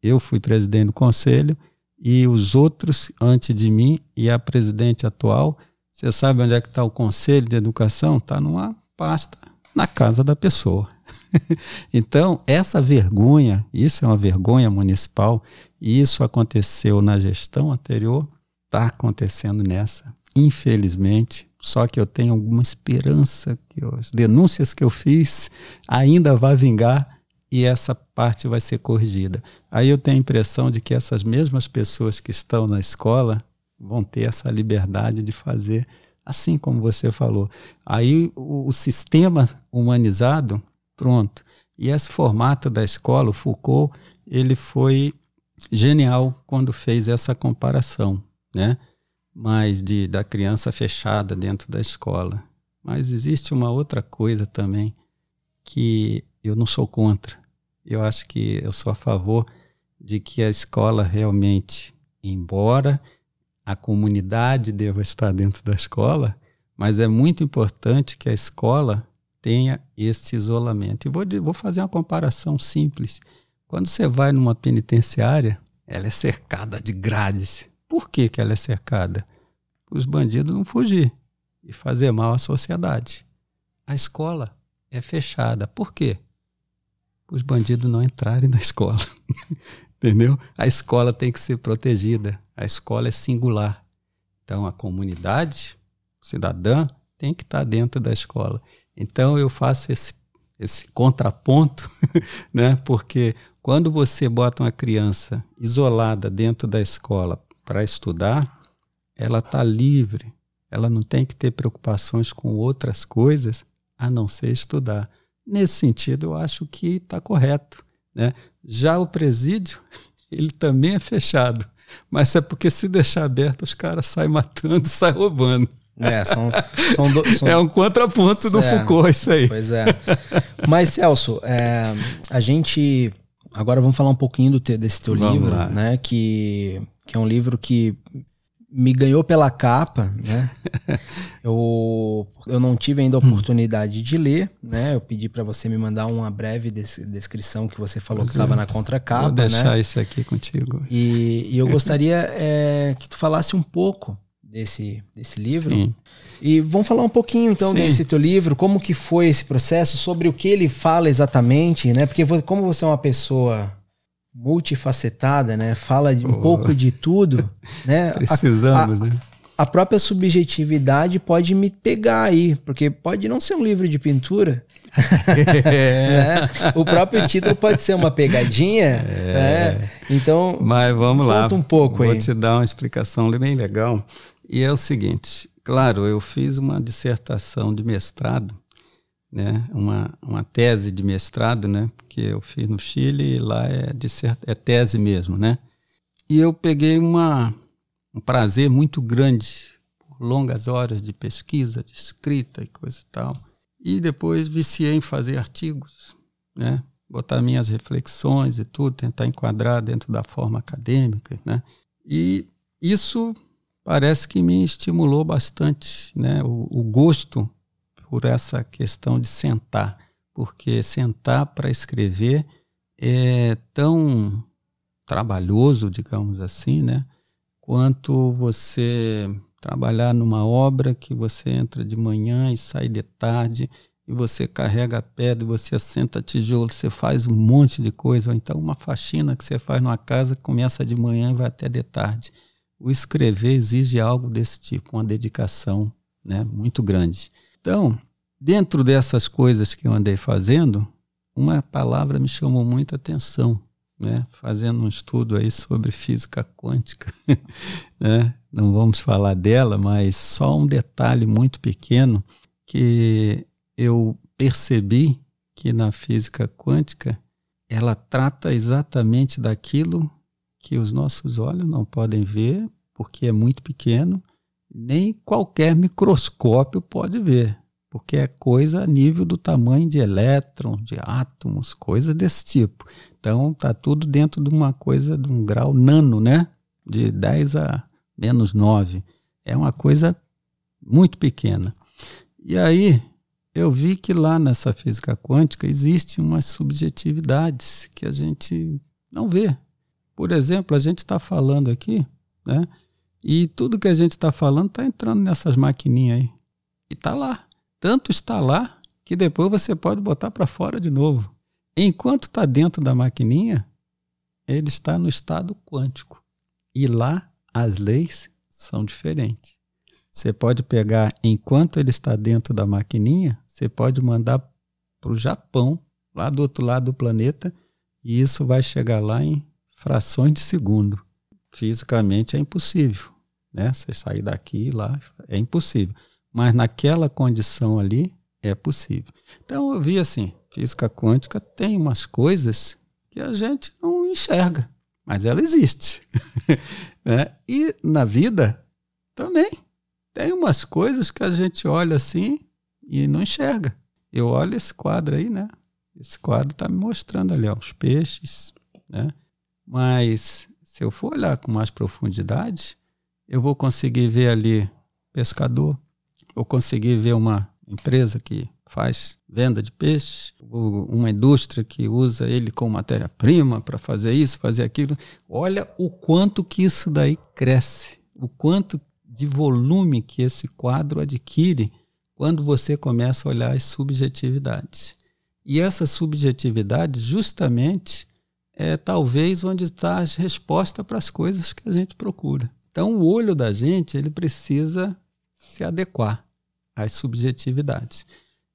eu fui presidente do conselho e os outros antes de mim e a presidente atual. Você sabe onde é que está o Conselho de Educação? Está numa pasta na casa da pessoa. então, essa vergonha, isso é uma vergonha municipal, e isso aconteceu na gestão anterior, está acontecendo nessa. Infelizmente, só que eu tenho alguma esperança que as denúncias que eu fiz ainda vai vingar e essa parte vai ser corrigida. Aí eu tenho a impressão de que essas mesmas pessoas que estão na escola vão ter essa liberdade de fazer assim como você falou. Aí o, o sistema humanizado, pronto. E esse formato da escola, o Foucault, ele foi genial quando fez essa comparação, né? Mas de da criança fechada dentro da escola. Mas existe uma outra coisa também que eu não sou contra, eu acho que eu sou a favor de que a escola realmente, embora a comunidade deva estar dentro da escola, mas é muito importante que a escola tenha esse isolamento. E vou, vou fazer uma comparação simples. Quando você vai numa penitenciária, ela é cercada de grades. Por que, que ela é cercada? Os bandidos não fugir e fazer mal à sociedade. A escola é fechada. Por quê? os bandidos não entrarem na escola. Entendeu? A escola tem que ser protegida. A escola é singular. Então, a comunidade cidadã tem que estar dentro da escola. Então, eu faço esse, esse contraponto, né? porque quando você bota uma criança isolada dentro da escola para estudar, ela está livre, ela não tem que ter preocupações com outras coisas a não ser estudar. Nesse sentido, eu acho que está correto. Né? Já o presídio, ele também é fechado. Mas é porque se deixar aberto, os caras saem matando, saem roubando. É, são, são, do, são... é um contraponto do é, Foucault, isso aí. Pois é. Mas, Celso, é, a gente. Agora vamos falar um pouquinho do te, desse teu vamos livro, lá. né? Que, que é um livro que me ganhou pela capa, né? eu, eu não tive ainda a oportunidade de ler, né? Eu pedi para você me mandar uma breve des descrição que você falou que estava na contracapa, Vou deixar né? isso aqui contigo. E, e eu gostaria é, que tu falasse um pouco desse, desse livro. Sim. E vamos falar um pouquinho então Sim. desse teu livro, como que foi esse processo, sobre o que ele fala exatamente, né? Porque como você é uma pessoa multifacetada, né? Fala um pouco de tudo, né? Precisamos, a, a, né? A própria subjetividade pode me pegar aí, porque pode não ser um livro de pintura. É. né? O próprio título pode ser uma pegadinha. É. Né? Então, mas vamos lá. um pouco Vou aí. te dar uma explicação bem legal. E é o seguinte: claro, eu fiz uma dissertação de mestrado né, uma, uma tese de mestrado, né, que eu fiz no Chile e lá é, de é tese mesmo, né. E eu peguei uma, um prazer muito grande por longas horas de pesquisa, de escrita e coisa e tal. E depois viciei em fazer artigos, né, botar minhas reflexões e tudo, tentar enquadrar dentro da forma acadêmica, né. E isso parece que me estimulou bastante, né, o, o gosto por essa questão de sentar, porque sentar para escrever é tão trabalhoso, digamos assim, né? Quanto você trabalhar numa obra que você entra de manhã e sai de tarde, e você carrega a pedra, você assenta tijolo, você faz um monte de coisa, ou então uma faxina que você faz numa casa que começa de manhã e vai até de tarde. O escrever exige algo desse tipo, uma dedicação né, muito grande. Então, dentro dessas coisas que eu andei fazendo, uma palavra me chamou muita atenção, né? Fazendo um estudo aí sobre física quântica, né? Não vamos falar dela, mas só um detalhe muito pequeno que eu percebi que na física quântica ela trata exatamente daquilo que os nossos olhos não podem ver, porque é muito pequeno, nem qualquer microscópio pode ver, porque é coisa a nível do tamanho de elétrons, de átomos, coisa desse tipo. Então tá tudo dentro de uma coisa de um grau nano, né? De 10 a menos 9. É uma coisa muito pequena. E aí eu vi que lá nessa física quântica existem umas subjetividades que a gente não vê. Por exemplo, a gente está falando aqui, né? E tudo que a gente está falando está entrando nessas maquininhas aí. E está lá. Tanto está lá que depois você pode botar para fora de novo. Enquanto está dentro da maquininha, ele está no estado quântico. E lá as leis são diferentes. Você pode pegar, enquanto ele está dentro da maquininha, você pode mandar para o Japão, lá do outro lado do planeta, e isso vai chegar lá em frações de segundo. Fisicamente é impossível né? Você sair daqui e lá é impossível. Mas naquela condição ali é possível. Então eu vi assim, física quântica tem umas coisas que a gente não enxerga, mas ela existe. né? E na vida também tem umas coisas que a gente olha assim e não enxerga. Eu olho esse quadro aí, né? Esse quadro está me mostrando ali ó, os peixes, né? Mas se eu for olhar com mais profundidade, eu vou conseguir ver ali pescador, vou conseguir ver uma empresa que faz venda de peixe, uma indústria que usa ele como matéria-prima para fazer isso, fazer aquilo. Olha o quanto que isso daí cresce, o quanto de volume que esse quadro adquire quando você começa a olhar as subjetividades. E essa subjetividade justamente é talvez onde está a resposta para as coisas que a gente procura. Então, o olho da gente ele precisa se adequar às subjetividades.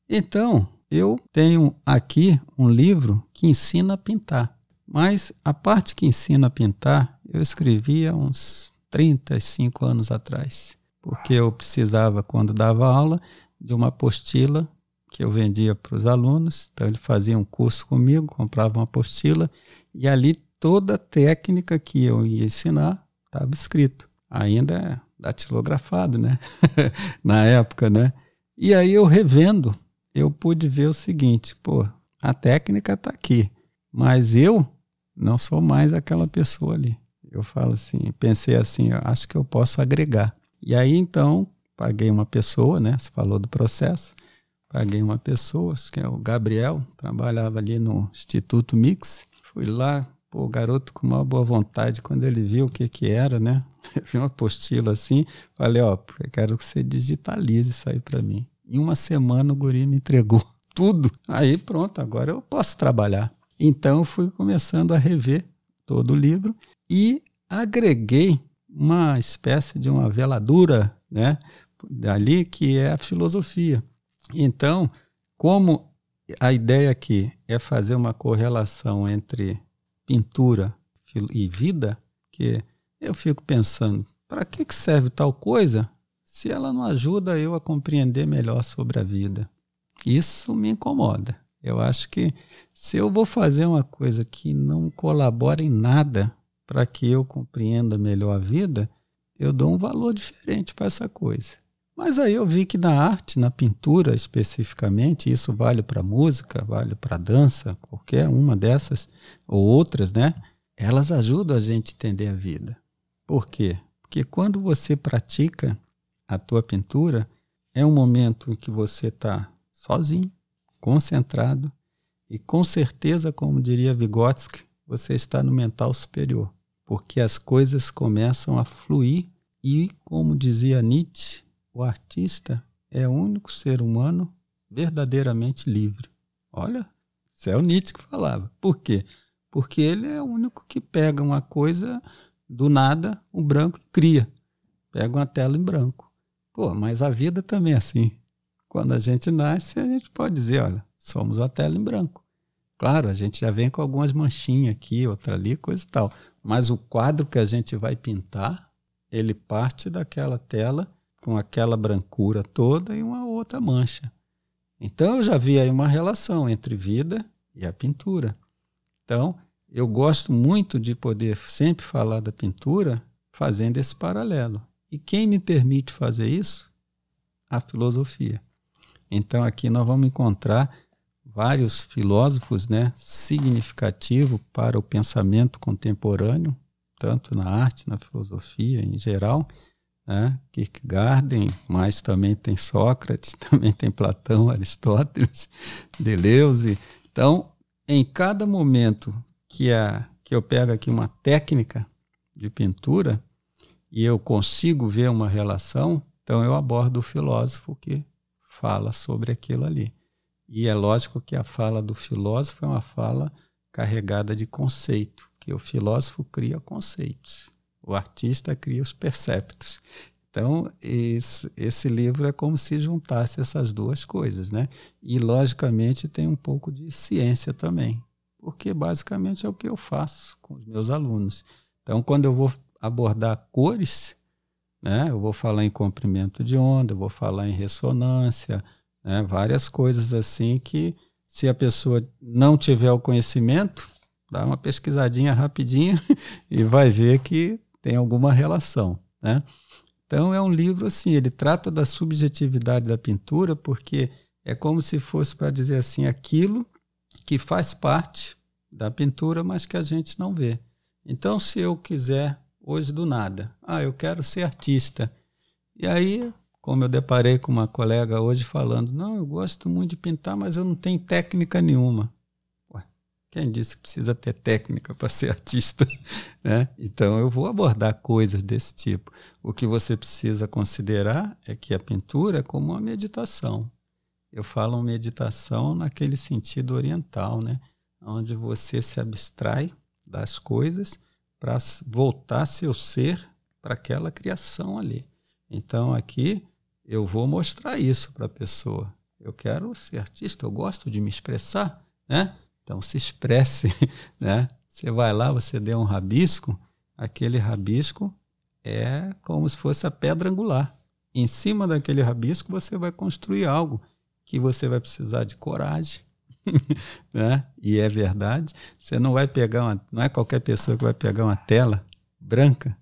Então, eu tenho aqui um livro que ensina a pintar. Mas a parte que ensina a pintar, eu escrevi há uns 35 anos atrás, porque eu precisava, quando dava aula, de uma apostila que eu vendia para os alunos. Então, ele fazia um curso comigo, comprava uma apostila, e ali toda a técnica que eu ia ensinar estava escrito. Ainda é datilografado, né? Na época, né? E aí eu revendo, eu pude ver o seguinte, pô, a técnica está aqui, mas eu não sou mais aquela pessoa ali. Eu falo assim, pensei assim, acho que eu posso agregar. E aí então paguei uma pessoa, né? Você falou do processo. Paguei uma pessoa, que é o Gabriel, trabalhava ali no Instituto Mix. Fui lá, pô, o garoto com uma boa vontade, quando ele viu o que que era, né? vi uma apostila assim, falei, ó, quero que você digitalize isso aí para mim. Em uma semana o guri me entregou tudo. Aí pronto, agora eu posso trabalhar. Então fui começando a rever todo o livro e agreguei uma espécie de uma veladura, né, dali que é a filosofia. Então, como a ideia aqui é fazer uma correlação entre pintura e vida, que eu fico pensando, para que serve tal coisa se ela não ajuda eu a compreender melhor sobre a vida? Isso me incomoda. Eu acho que se eu vou fazer uma coisa que não colabora em nada para que eu compreenda melhor a vida, eu dou um valor diferente para essa coisa. Mas aí eu vi que na arte, na pintura especificamente, isso vale para música, vale para dança, qualquer uma dessas ou outras, né? Elas ajudam a gente a entender a vida. Por quê? Porque quando você pratica a tua pintura, é um momento em que você está sozinho, concentrado e com certeza, como diria Vygotsky, você está no mental superior, porque as coisas começam a fluir e, como dizia Nietzsche, o artista é o único ser humano verdadeiramente livre. Olha, isso é o Nietzsche que falava. Por quê? Porque ele é o único que pega uma coisa do nada, um branco e cria. Pega uma tela em branco. Pô, mas a vida também é assim. Quando a gente nasce, a gente pode dizer, olha, somos a tela em branco. Claro, a gente já vem com algumas manchinhas aqui, outra ali, coisa e tal. Mas o quadro que a gente vai pintar, ele parte daquela tela com aquela brancura toda e uma outra mancha. Então eu já vi aí uma relação entre vida e a pintura. Então, eu gosto muito de poder sempre falar da pintura fazendo esse paralelo. E quem me permite fazer isso? A filosofia. Então aqui nós vamos encontrar vários filósofos né, significativos para o pensamento contemporâneo, tanto na arte, na filosofia em geral. Né? Kierkegaard, mas também tem Sócrates, também tem Platão, Aristóteles, Deleuze. Então, em cada momento que, a, que eu pego aqui uma técnica de pintura e eu consigo ver uma relação, então eu abordo o filósofo que fala sobre aquilo ali. E é lógico que a fala do filósofo é uma fala carregada de conceito, que o filósofo cria conceitos, o artista cria os perceptos. Então, esse, esse livro é como se juntasse essas duas coisas, né? E, logicamente, tem um pouco de ciência também, porque basicamente é o que eu faço com os meus alunos. Então, quando eu vou abordar cores, né? Eu vou falar em comprimento de onda, eu vou falar em ressonância, né? várias coisas assim que, se a pessoa não tiver o conhecimento, dá uma pesquisadinha rapidinha e vai ver que tem alguma relação. Né? Então é um livro assim, ele trata da subjetividade da pintura, porque é como se fosse para dizer assim, aquilo que faz parte da pintura, mas que a gente não vê. Então, se eu quiser hoje do nada. Ah, eu quero ser artista. E aí, como eu deparei com uma colega hoje falando, não, eu gosto muito de pintar, mas eu não tenho técnica nenhuma. Quem disse que precisa ter técnica para ser artista? né? Então eu vou abordar coisas desse tipo. O que você precisa considerar é que a pintura é como uma meditação. Eu falo meditação naquele sentido oriental, né? onde você se abstrai das coisas para voltar seu ser para aquela criação ali. Então aqui eu vou mostrar isso para a pessoa. Eu quero ser artista, eu gosto de me expressar, né? Então se expresse, né? Você vai lá, você deu um rabisco, aquele rabisco é como se fosse a pedra angular. Em cima daquele rabisco você vai construir algo que você vai precisar de coragem, né? E é verdade. Você não vai pegar uma, não é qualquer pessoa que vai pegar uma tela branca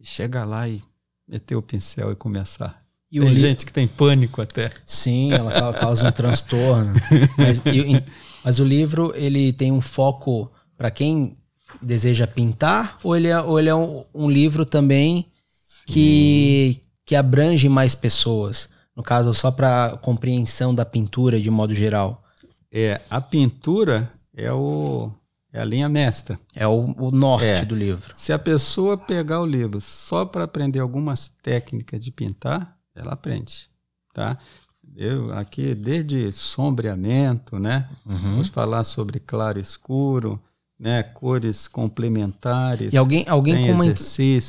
e chegar lá e meter o pincel e começar. E tem gente que tem pânico até. Sim, ela causa um transtorno. Mas, e, mas, o livro ele tem um foco para quem deseja pintar ou ele é, ou ele é um, um livro também que, que abrange mais pessoas? No caso, só para compreensão da pintura de modo geral. É, a pintura é o é a linha mestra. É o, o norte é. do livro. Se a pessoa pegar o livro só para aprender algumas técnicas de pintar, ela aprende, tá? Eu aqui desde sombreamento, né? Uhum. Vamos falar sobre claro escuro, né, cores complementares. E alguém, alguém, com uma,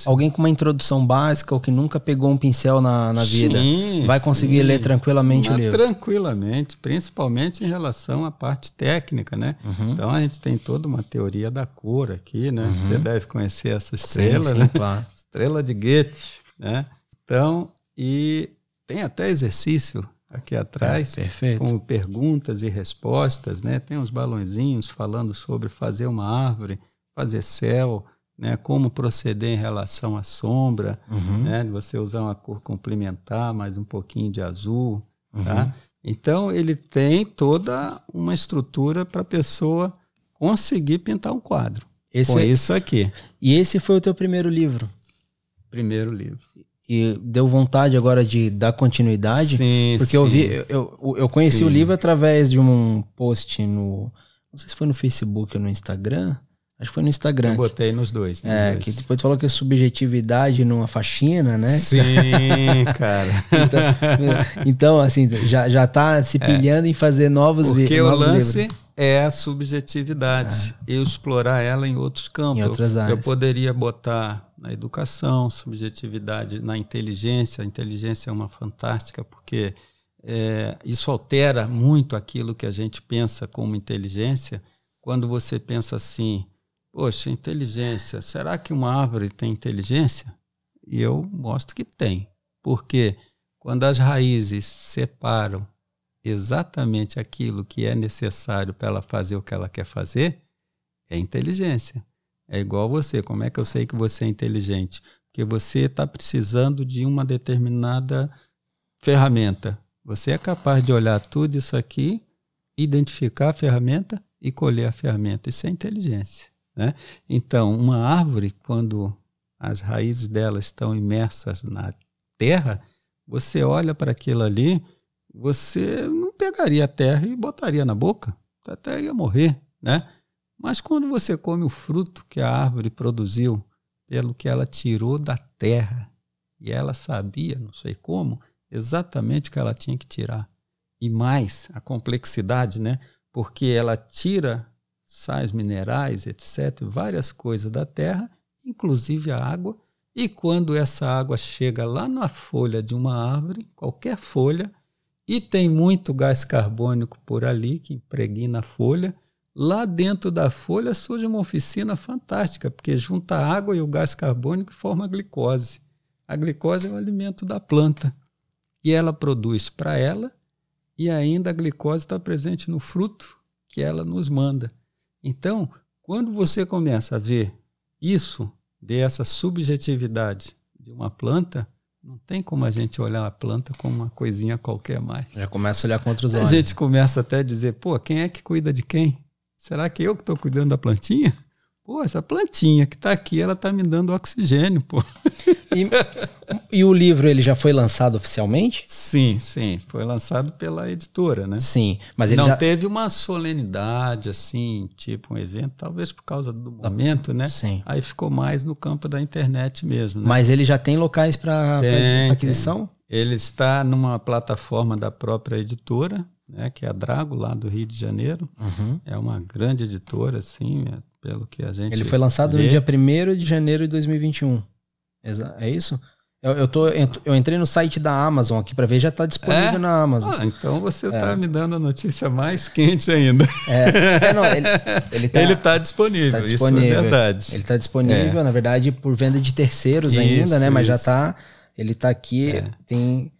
alguém com uma introdução básica ou que nunca pegou um pincel na, na vida sim, vai conseguir sim. ler tranquilamente o livro? Tranquilamente, principalmente em relação à parte técnica, né? Uhum. Então a gente tem toda uma teoria da cor aqui, né? Uhum. Você deve conhecer essa estrela, sim, né? Claro. Estrela de Goethe, né? Então, e tem até exercício aqui atrás, é, com perguntas e respostas, né? Tem uns balãozinhos falando sobre fazer uma árvore, fazer céu, né? Como proceder em relação à sombra, uhum. né? Você usar uma cor complementar, mais um pouquinho de azul, tá? uhum. tá? Então ele tem toda uma estrutura para a pessoa conseguir pintar um quadro. Esse com é... isso aqui. E esse foi o teu primeiro livro? Primeiro livro e deu vontade agora de dar continuidade. Sim, porque sim. eu vi, eu, eu conheci sim. o livro através de um post no. Não sei se foi no Facebook ou no Instagram. Acho que foi no Instagram. Eu botei nos dois. Nos é, dois. que depois tu falou que é subjetividade numa faxina, né? Sim, cara. então, então, assim, já, já tá se é. pilhando é. em fazer novos vídeos. Porque o lance livros. é a subjetividade. Ah. Eu explorar ela em outros campos. Em outras áreas. Eu poderia botar na educação, subjetividade na inteligência. A inteligência é uma fantástica porque é, isso altera muito aquilo que a gente pensa como inteligência. Quando você pensa assim, poxa, inteligência, será que uma árvore tem inteligência? E eu mostro que tem. Porque quando as raízes separam exatamente aquilo que é necessário para ela fazer o que ela quer fazer, é inteligência. É igual você. Como é que eu sei que você é inteligente? Porque você está precisando de uma determinada ferramenta. Você é capaz de olhar tudo isso aqui, identificar a ferramenta e colher a ferramenta. Isso é inteligência. Né? Então, uma árvore, quando as raízes dela estão imersas na terra, você olha para aquilo ali, você não pegaria a terra e botaria na boca, até ia morrer, né? Mas quando você come o fruto que a árvore produziu, pelo que ela tirou da terra, e ela sabia, não sei como, exatamente o que ela tinha que tirar. E mais, a complexidade, né? Porque ela tira sais minerais, etc., várias coisas da terra, inclusive a água, e quando essa água chega lá na folha de uma árvore, qualquer folha, e tem muito gás carbônico por ali que impregna a folha, Lá dentro da folha surge uma oficina fantástica, porque junta a água e o gás carbônico e forma a glicose. A glicose é o alimento da planta. E ela produz para ela, e ainda a glicose está presente no fruto que ela nos manda. Então, quando você começa a ver isso, ver essa subjetividade de uma planta, não tem como a gente olhar a planta como uma coisinha qualquer mais. Já começa a olhar com outros olhos. A gente começa até a dizer, pô, quem é que cuida de quem? Será que eu que estou cuidando da plantinha? Pô, essa plantinha que está aqui, ela está me dando oxigênio, pô. E, e, o livro, ele já foi lançado oficialmente? Sim, sim. Foi lançado pela editora, né? Sim, mas ele Não já... teve uma solenidade, assim, tipo um evento, talvez por causa do momento, né? Sim. Aí ficou mais no campo da internet mesmo, né? Mas ele já tem locais para aquisição? Tem. Ele está numa plataforma da própria editora, né, que é a Drago, lá do Rio de Janeiro. Uhum. É uma grande editora, assim, é, pelo que a gente. Ele foi lançado no dia 1 de janeiro de 2021. É isso? Eu, eu, tô, eu entrei no site da Amazon aqui para ver, já está disponível é? na Amazon. Ah, então você está é. me dando a notícia mais quente ainda. É, é não, ele, ele está ele tá disponível, tá disponível, isso é verdade. Ele está disponível, é. na verdade, por venda de terceiros isso, ainda, né? Mas isso. já está, ele está aqui, é. tem...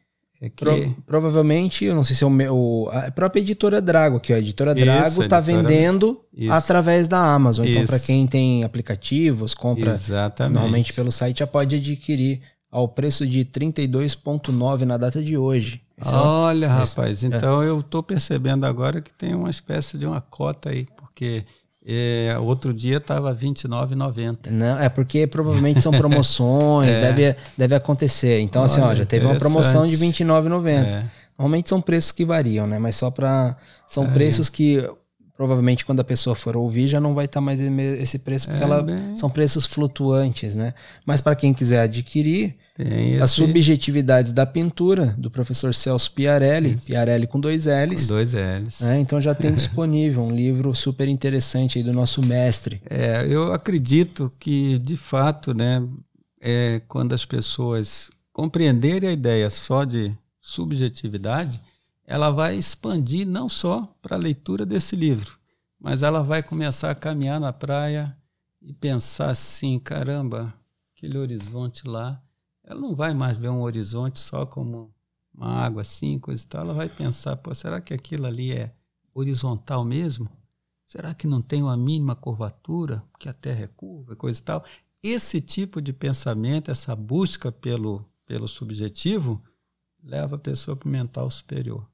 É que... Pro, provavelmente, eu não sei se é o meu. A própria editora Drago aqui, ó. A editora Drago está vendendo Isso. através da Amazon. Então, para quem tem aplicativos, compra Exatamente. normalmente pelo site, já pode adquirir ao preço de 32,9 na data de hoje. Esse é Olha, é rapaz, então é. eu estou percebendo agora que tem uma espécie de uma cota aí, porque é, outro dia estava R$ 29,90. Não, é porque provavelmente são promoções, é. deve, deve acontecer. Então, Olha, assim, ó, já teve uma promoção de R$ 29,90. É. Normalmente são preços que variam, né? Mas só para. São é. preços que provavelmente quando a pessoa for ouvir já não vai estar tá mais esse preço, porque é, ela, bem... são preços flutuantes, né? Mas para quem quiser adquirir, esse... as subjetividades da pintura do professor Celso Piarelli, Isso. Piarelli com dois L's. Com dois L's. Né? Então já tem disponível um livro super interessante aí do nosso mestre. É, eu acredito que de fato, né, é, quando as pessoas compreenderem a ideia só de subjetividade, ela vai expandir não só para a leitura desse livro, mas ela vai começar a caminhar na praia e pensar assim: caramba, aquele horizonte lá. Ela não vai mais ver um horizonte só como uma água assim, coisa e tal. Ela vai pensar: pô, será que aquilo ali é horizontal mesmo? Será que não tem uma mínima curvatura, porque a Terra é curva, coisa e tal? Esse tipo de pensamento, essa busca pelo, pelo subjetivo, leva a pessoa para o mental superior.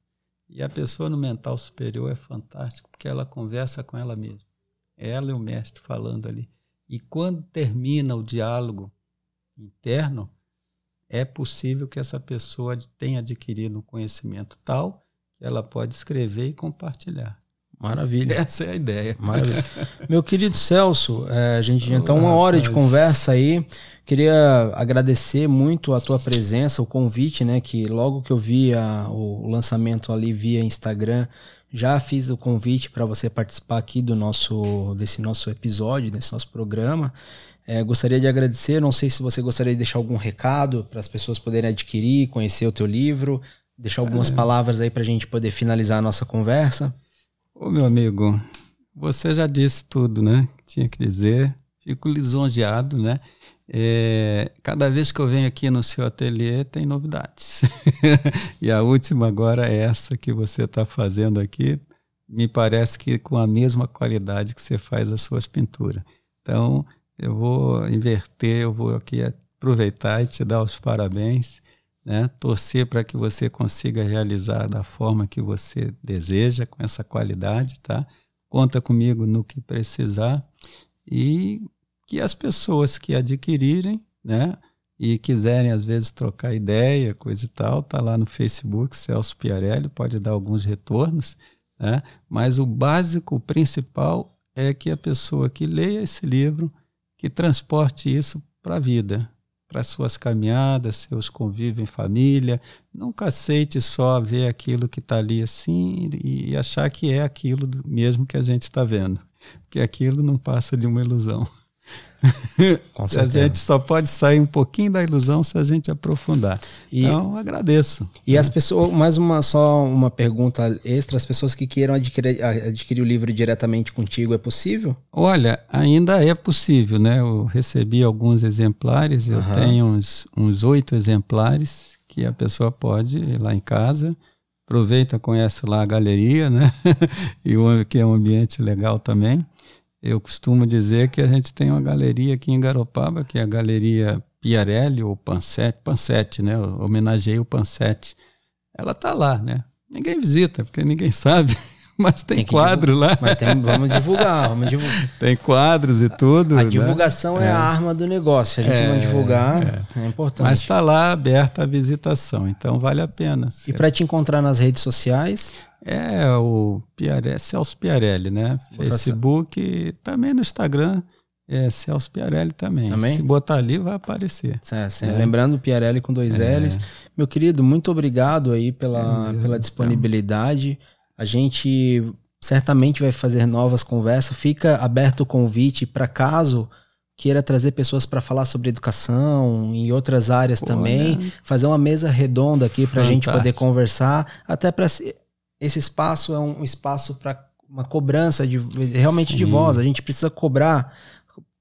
E a pessoa no mental superior é fantástico, porque ela conversa com ela mesma. Ela e o mestre falando ali. E quando termina o diálogo interno, é possível que essa pessoa tenha adquirido um conhecimento tal que ela pode escrever e compartilhar. Maravilha. Essa é a ideia. Maravilha. Meu querido Celso, é, a gente já está uma hora de conversa aí. Queria agradecer muito a tua presença, o convite, né? Que logo que eu vi a, o lançamento ali via Instagram, já fiz o convite para você participar aqui do nosso desse nosso episódio, desse nosso programa. É, gostaria de agradecer. Não sei se você gostaria de deixar algum recado para as pessoas poderem adquirir, conhecer o teu livro, deixar algumas é. palavras aí para a gente poder finalizar a nossa conversa. Ô meu amigo, você já disse tudo, né? Tinha que dizer. Fico lisonjeado, né? É, cada vez que eu venho aqui no seu ateliê tem novidades. e a última agora é essa que você está fazendo aqui. Me parece que com a mesma qualidade que você faz as suas pinturas. Então, eu vou inverter, eu vou aqui aproveitar e te dar os parabéns né? torcer para que você consiga realizar da forma que você deseja, com essa qualidade, tá? Conta comigo no que precisar e que as pessoas que adquirirem, né? E quiserem às vezes trocar ideia, coisa e tal, tá lá no Facebook Celso Piarelli, pode dar alguns retornos, né? Mas o básico, o principal é que a pessoa que leia esse livro, que transporte isso para a vida, para suas caminhadas, seus convívios em família. Nunca aceite só ver aquilo que está ali assim e achar que é aquilo mesmo que a gente está vendo, porque aquilo não passa de uma ilusão. A gente só pode sair um pouquinho da ilusão se a gente aprofundar. E, então, agradeço. E as pessoas, mais uma só uma pergunta extra, as pessoas que queiram adquirir, adquirir o livro diretamente contigo, é possível? Olha, ainda é possível, né? Eu recebi alguns exemplares, eu uhum. tenho uns, uns oito exemplares que a pessoa pode ir lá em casa, aproveita, conhece lá a galeria, né? e o, que é um ambiente legal também. Eu costumo dizer que a gente tem uma galeria aqui em Garopaba, que é a Galeria Piarelli, ou Pansete, Pansete, né? Eu homenageei o Pansete. Ela tá lá, né? Ninguém visita, porque ninguém sabe. Mas tem, tem quadro lá. Mas tem, vamos divulgar, vamos divulgar. Tem quadros e tudo. A né? divulgação é. é. a arma do negócio. A gente é, não divulgar é, é importante. Mas está lá aberta a visitação, então vale a pena. E para te encontrar nas redes sociais? É o Piarelli, Celso Piarelli, né? Facebook, também no Instagram. É Celso Piarelli também. também. Se botar ali, vai aparecer. É, é. Lembrando Piarelli com dois é. L's. Meu querido, muito obrigado aí pela, pela disponibilidade. A gente certamente vai fazer novas conversas. Fica aberto o convite para caso queira trazer pessoas para falar sobre educação em outras áreas Pô, também, né? fazer uma mesa redonda aqui para a gente poder conversar, até para esse espaço é um espaço para uma cobrança de realmente Sim. de voz. A gente precisa cobrar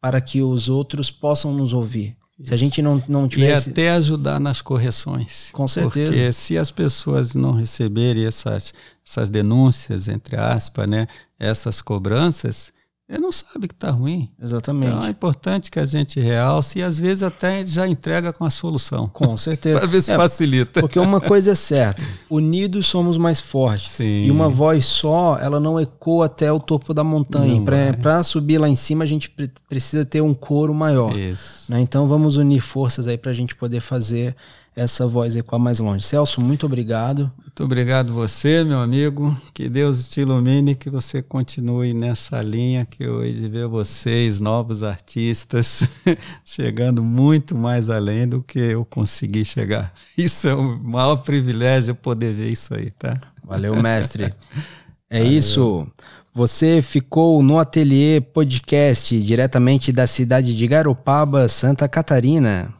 para que os outros possam nos ouvir. Isso. Se a gente não, não tivesse... E até ajudar nas correções. Com certeza. Porque se as pessoas não receberem essas, essas denúncias, entre aspas, né, essas cobranças, ele não sabe que está ruim. Exatamente. Então é importante que a gente realce e às vezes até já entrega com a solução. Com certeza. Para ver se é, facilita. Porque uma coisa é certa: unidos somos mais fortes. Sim. E uma voz só, ela não ecoa até o topo da montanha. Para subir lá em cima, a gente precisa ter um coro maior. Isso. Né? Então vamos unir forças aí para a gente poder fazer essa voz ecoar mais longe. Celso, muito obrigado. Muito obrigado você, meu amigo. Que Deus te ilumine, que você continue nessa linha, que hoje ver vocês, novos artistas, chegando muito mais além do que eu consegui chegar. Isso é o maior privilégio poder ver isso aí, tá? Valeu, mestre. É Valeu. isso. Você ficou no Ateliê Podcast, diretamente da cidade de Garopaba, Santa Catarina.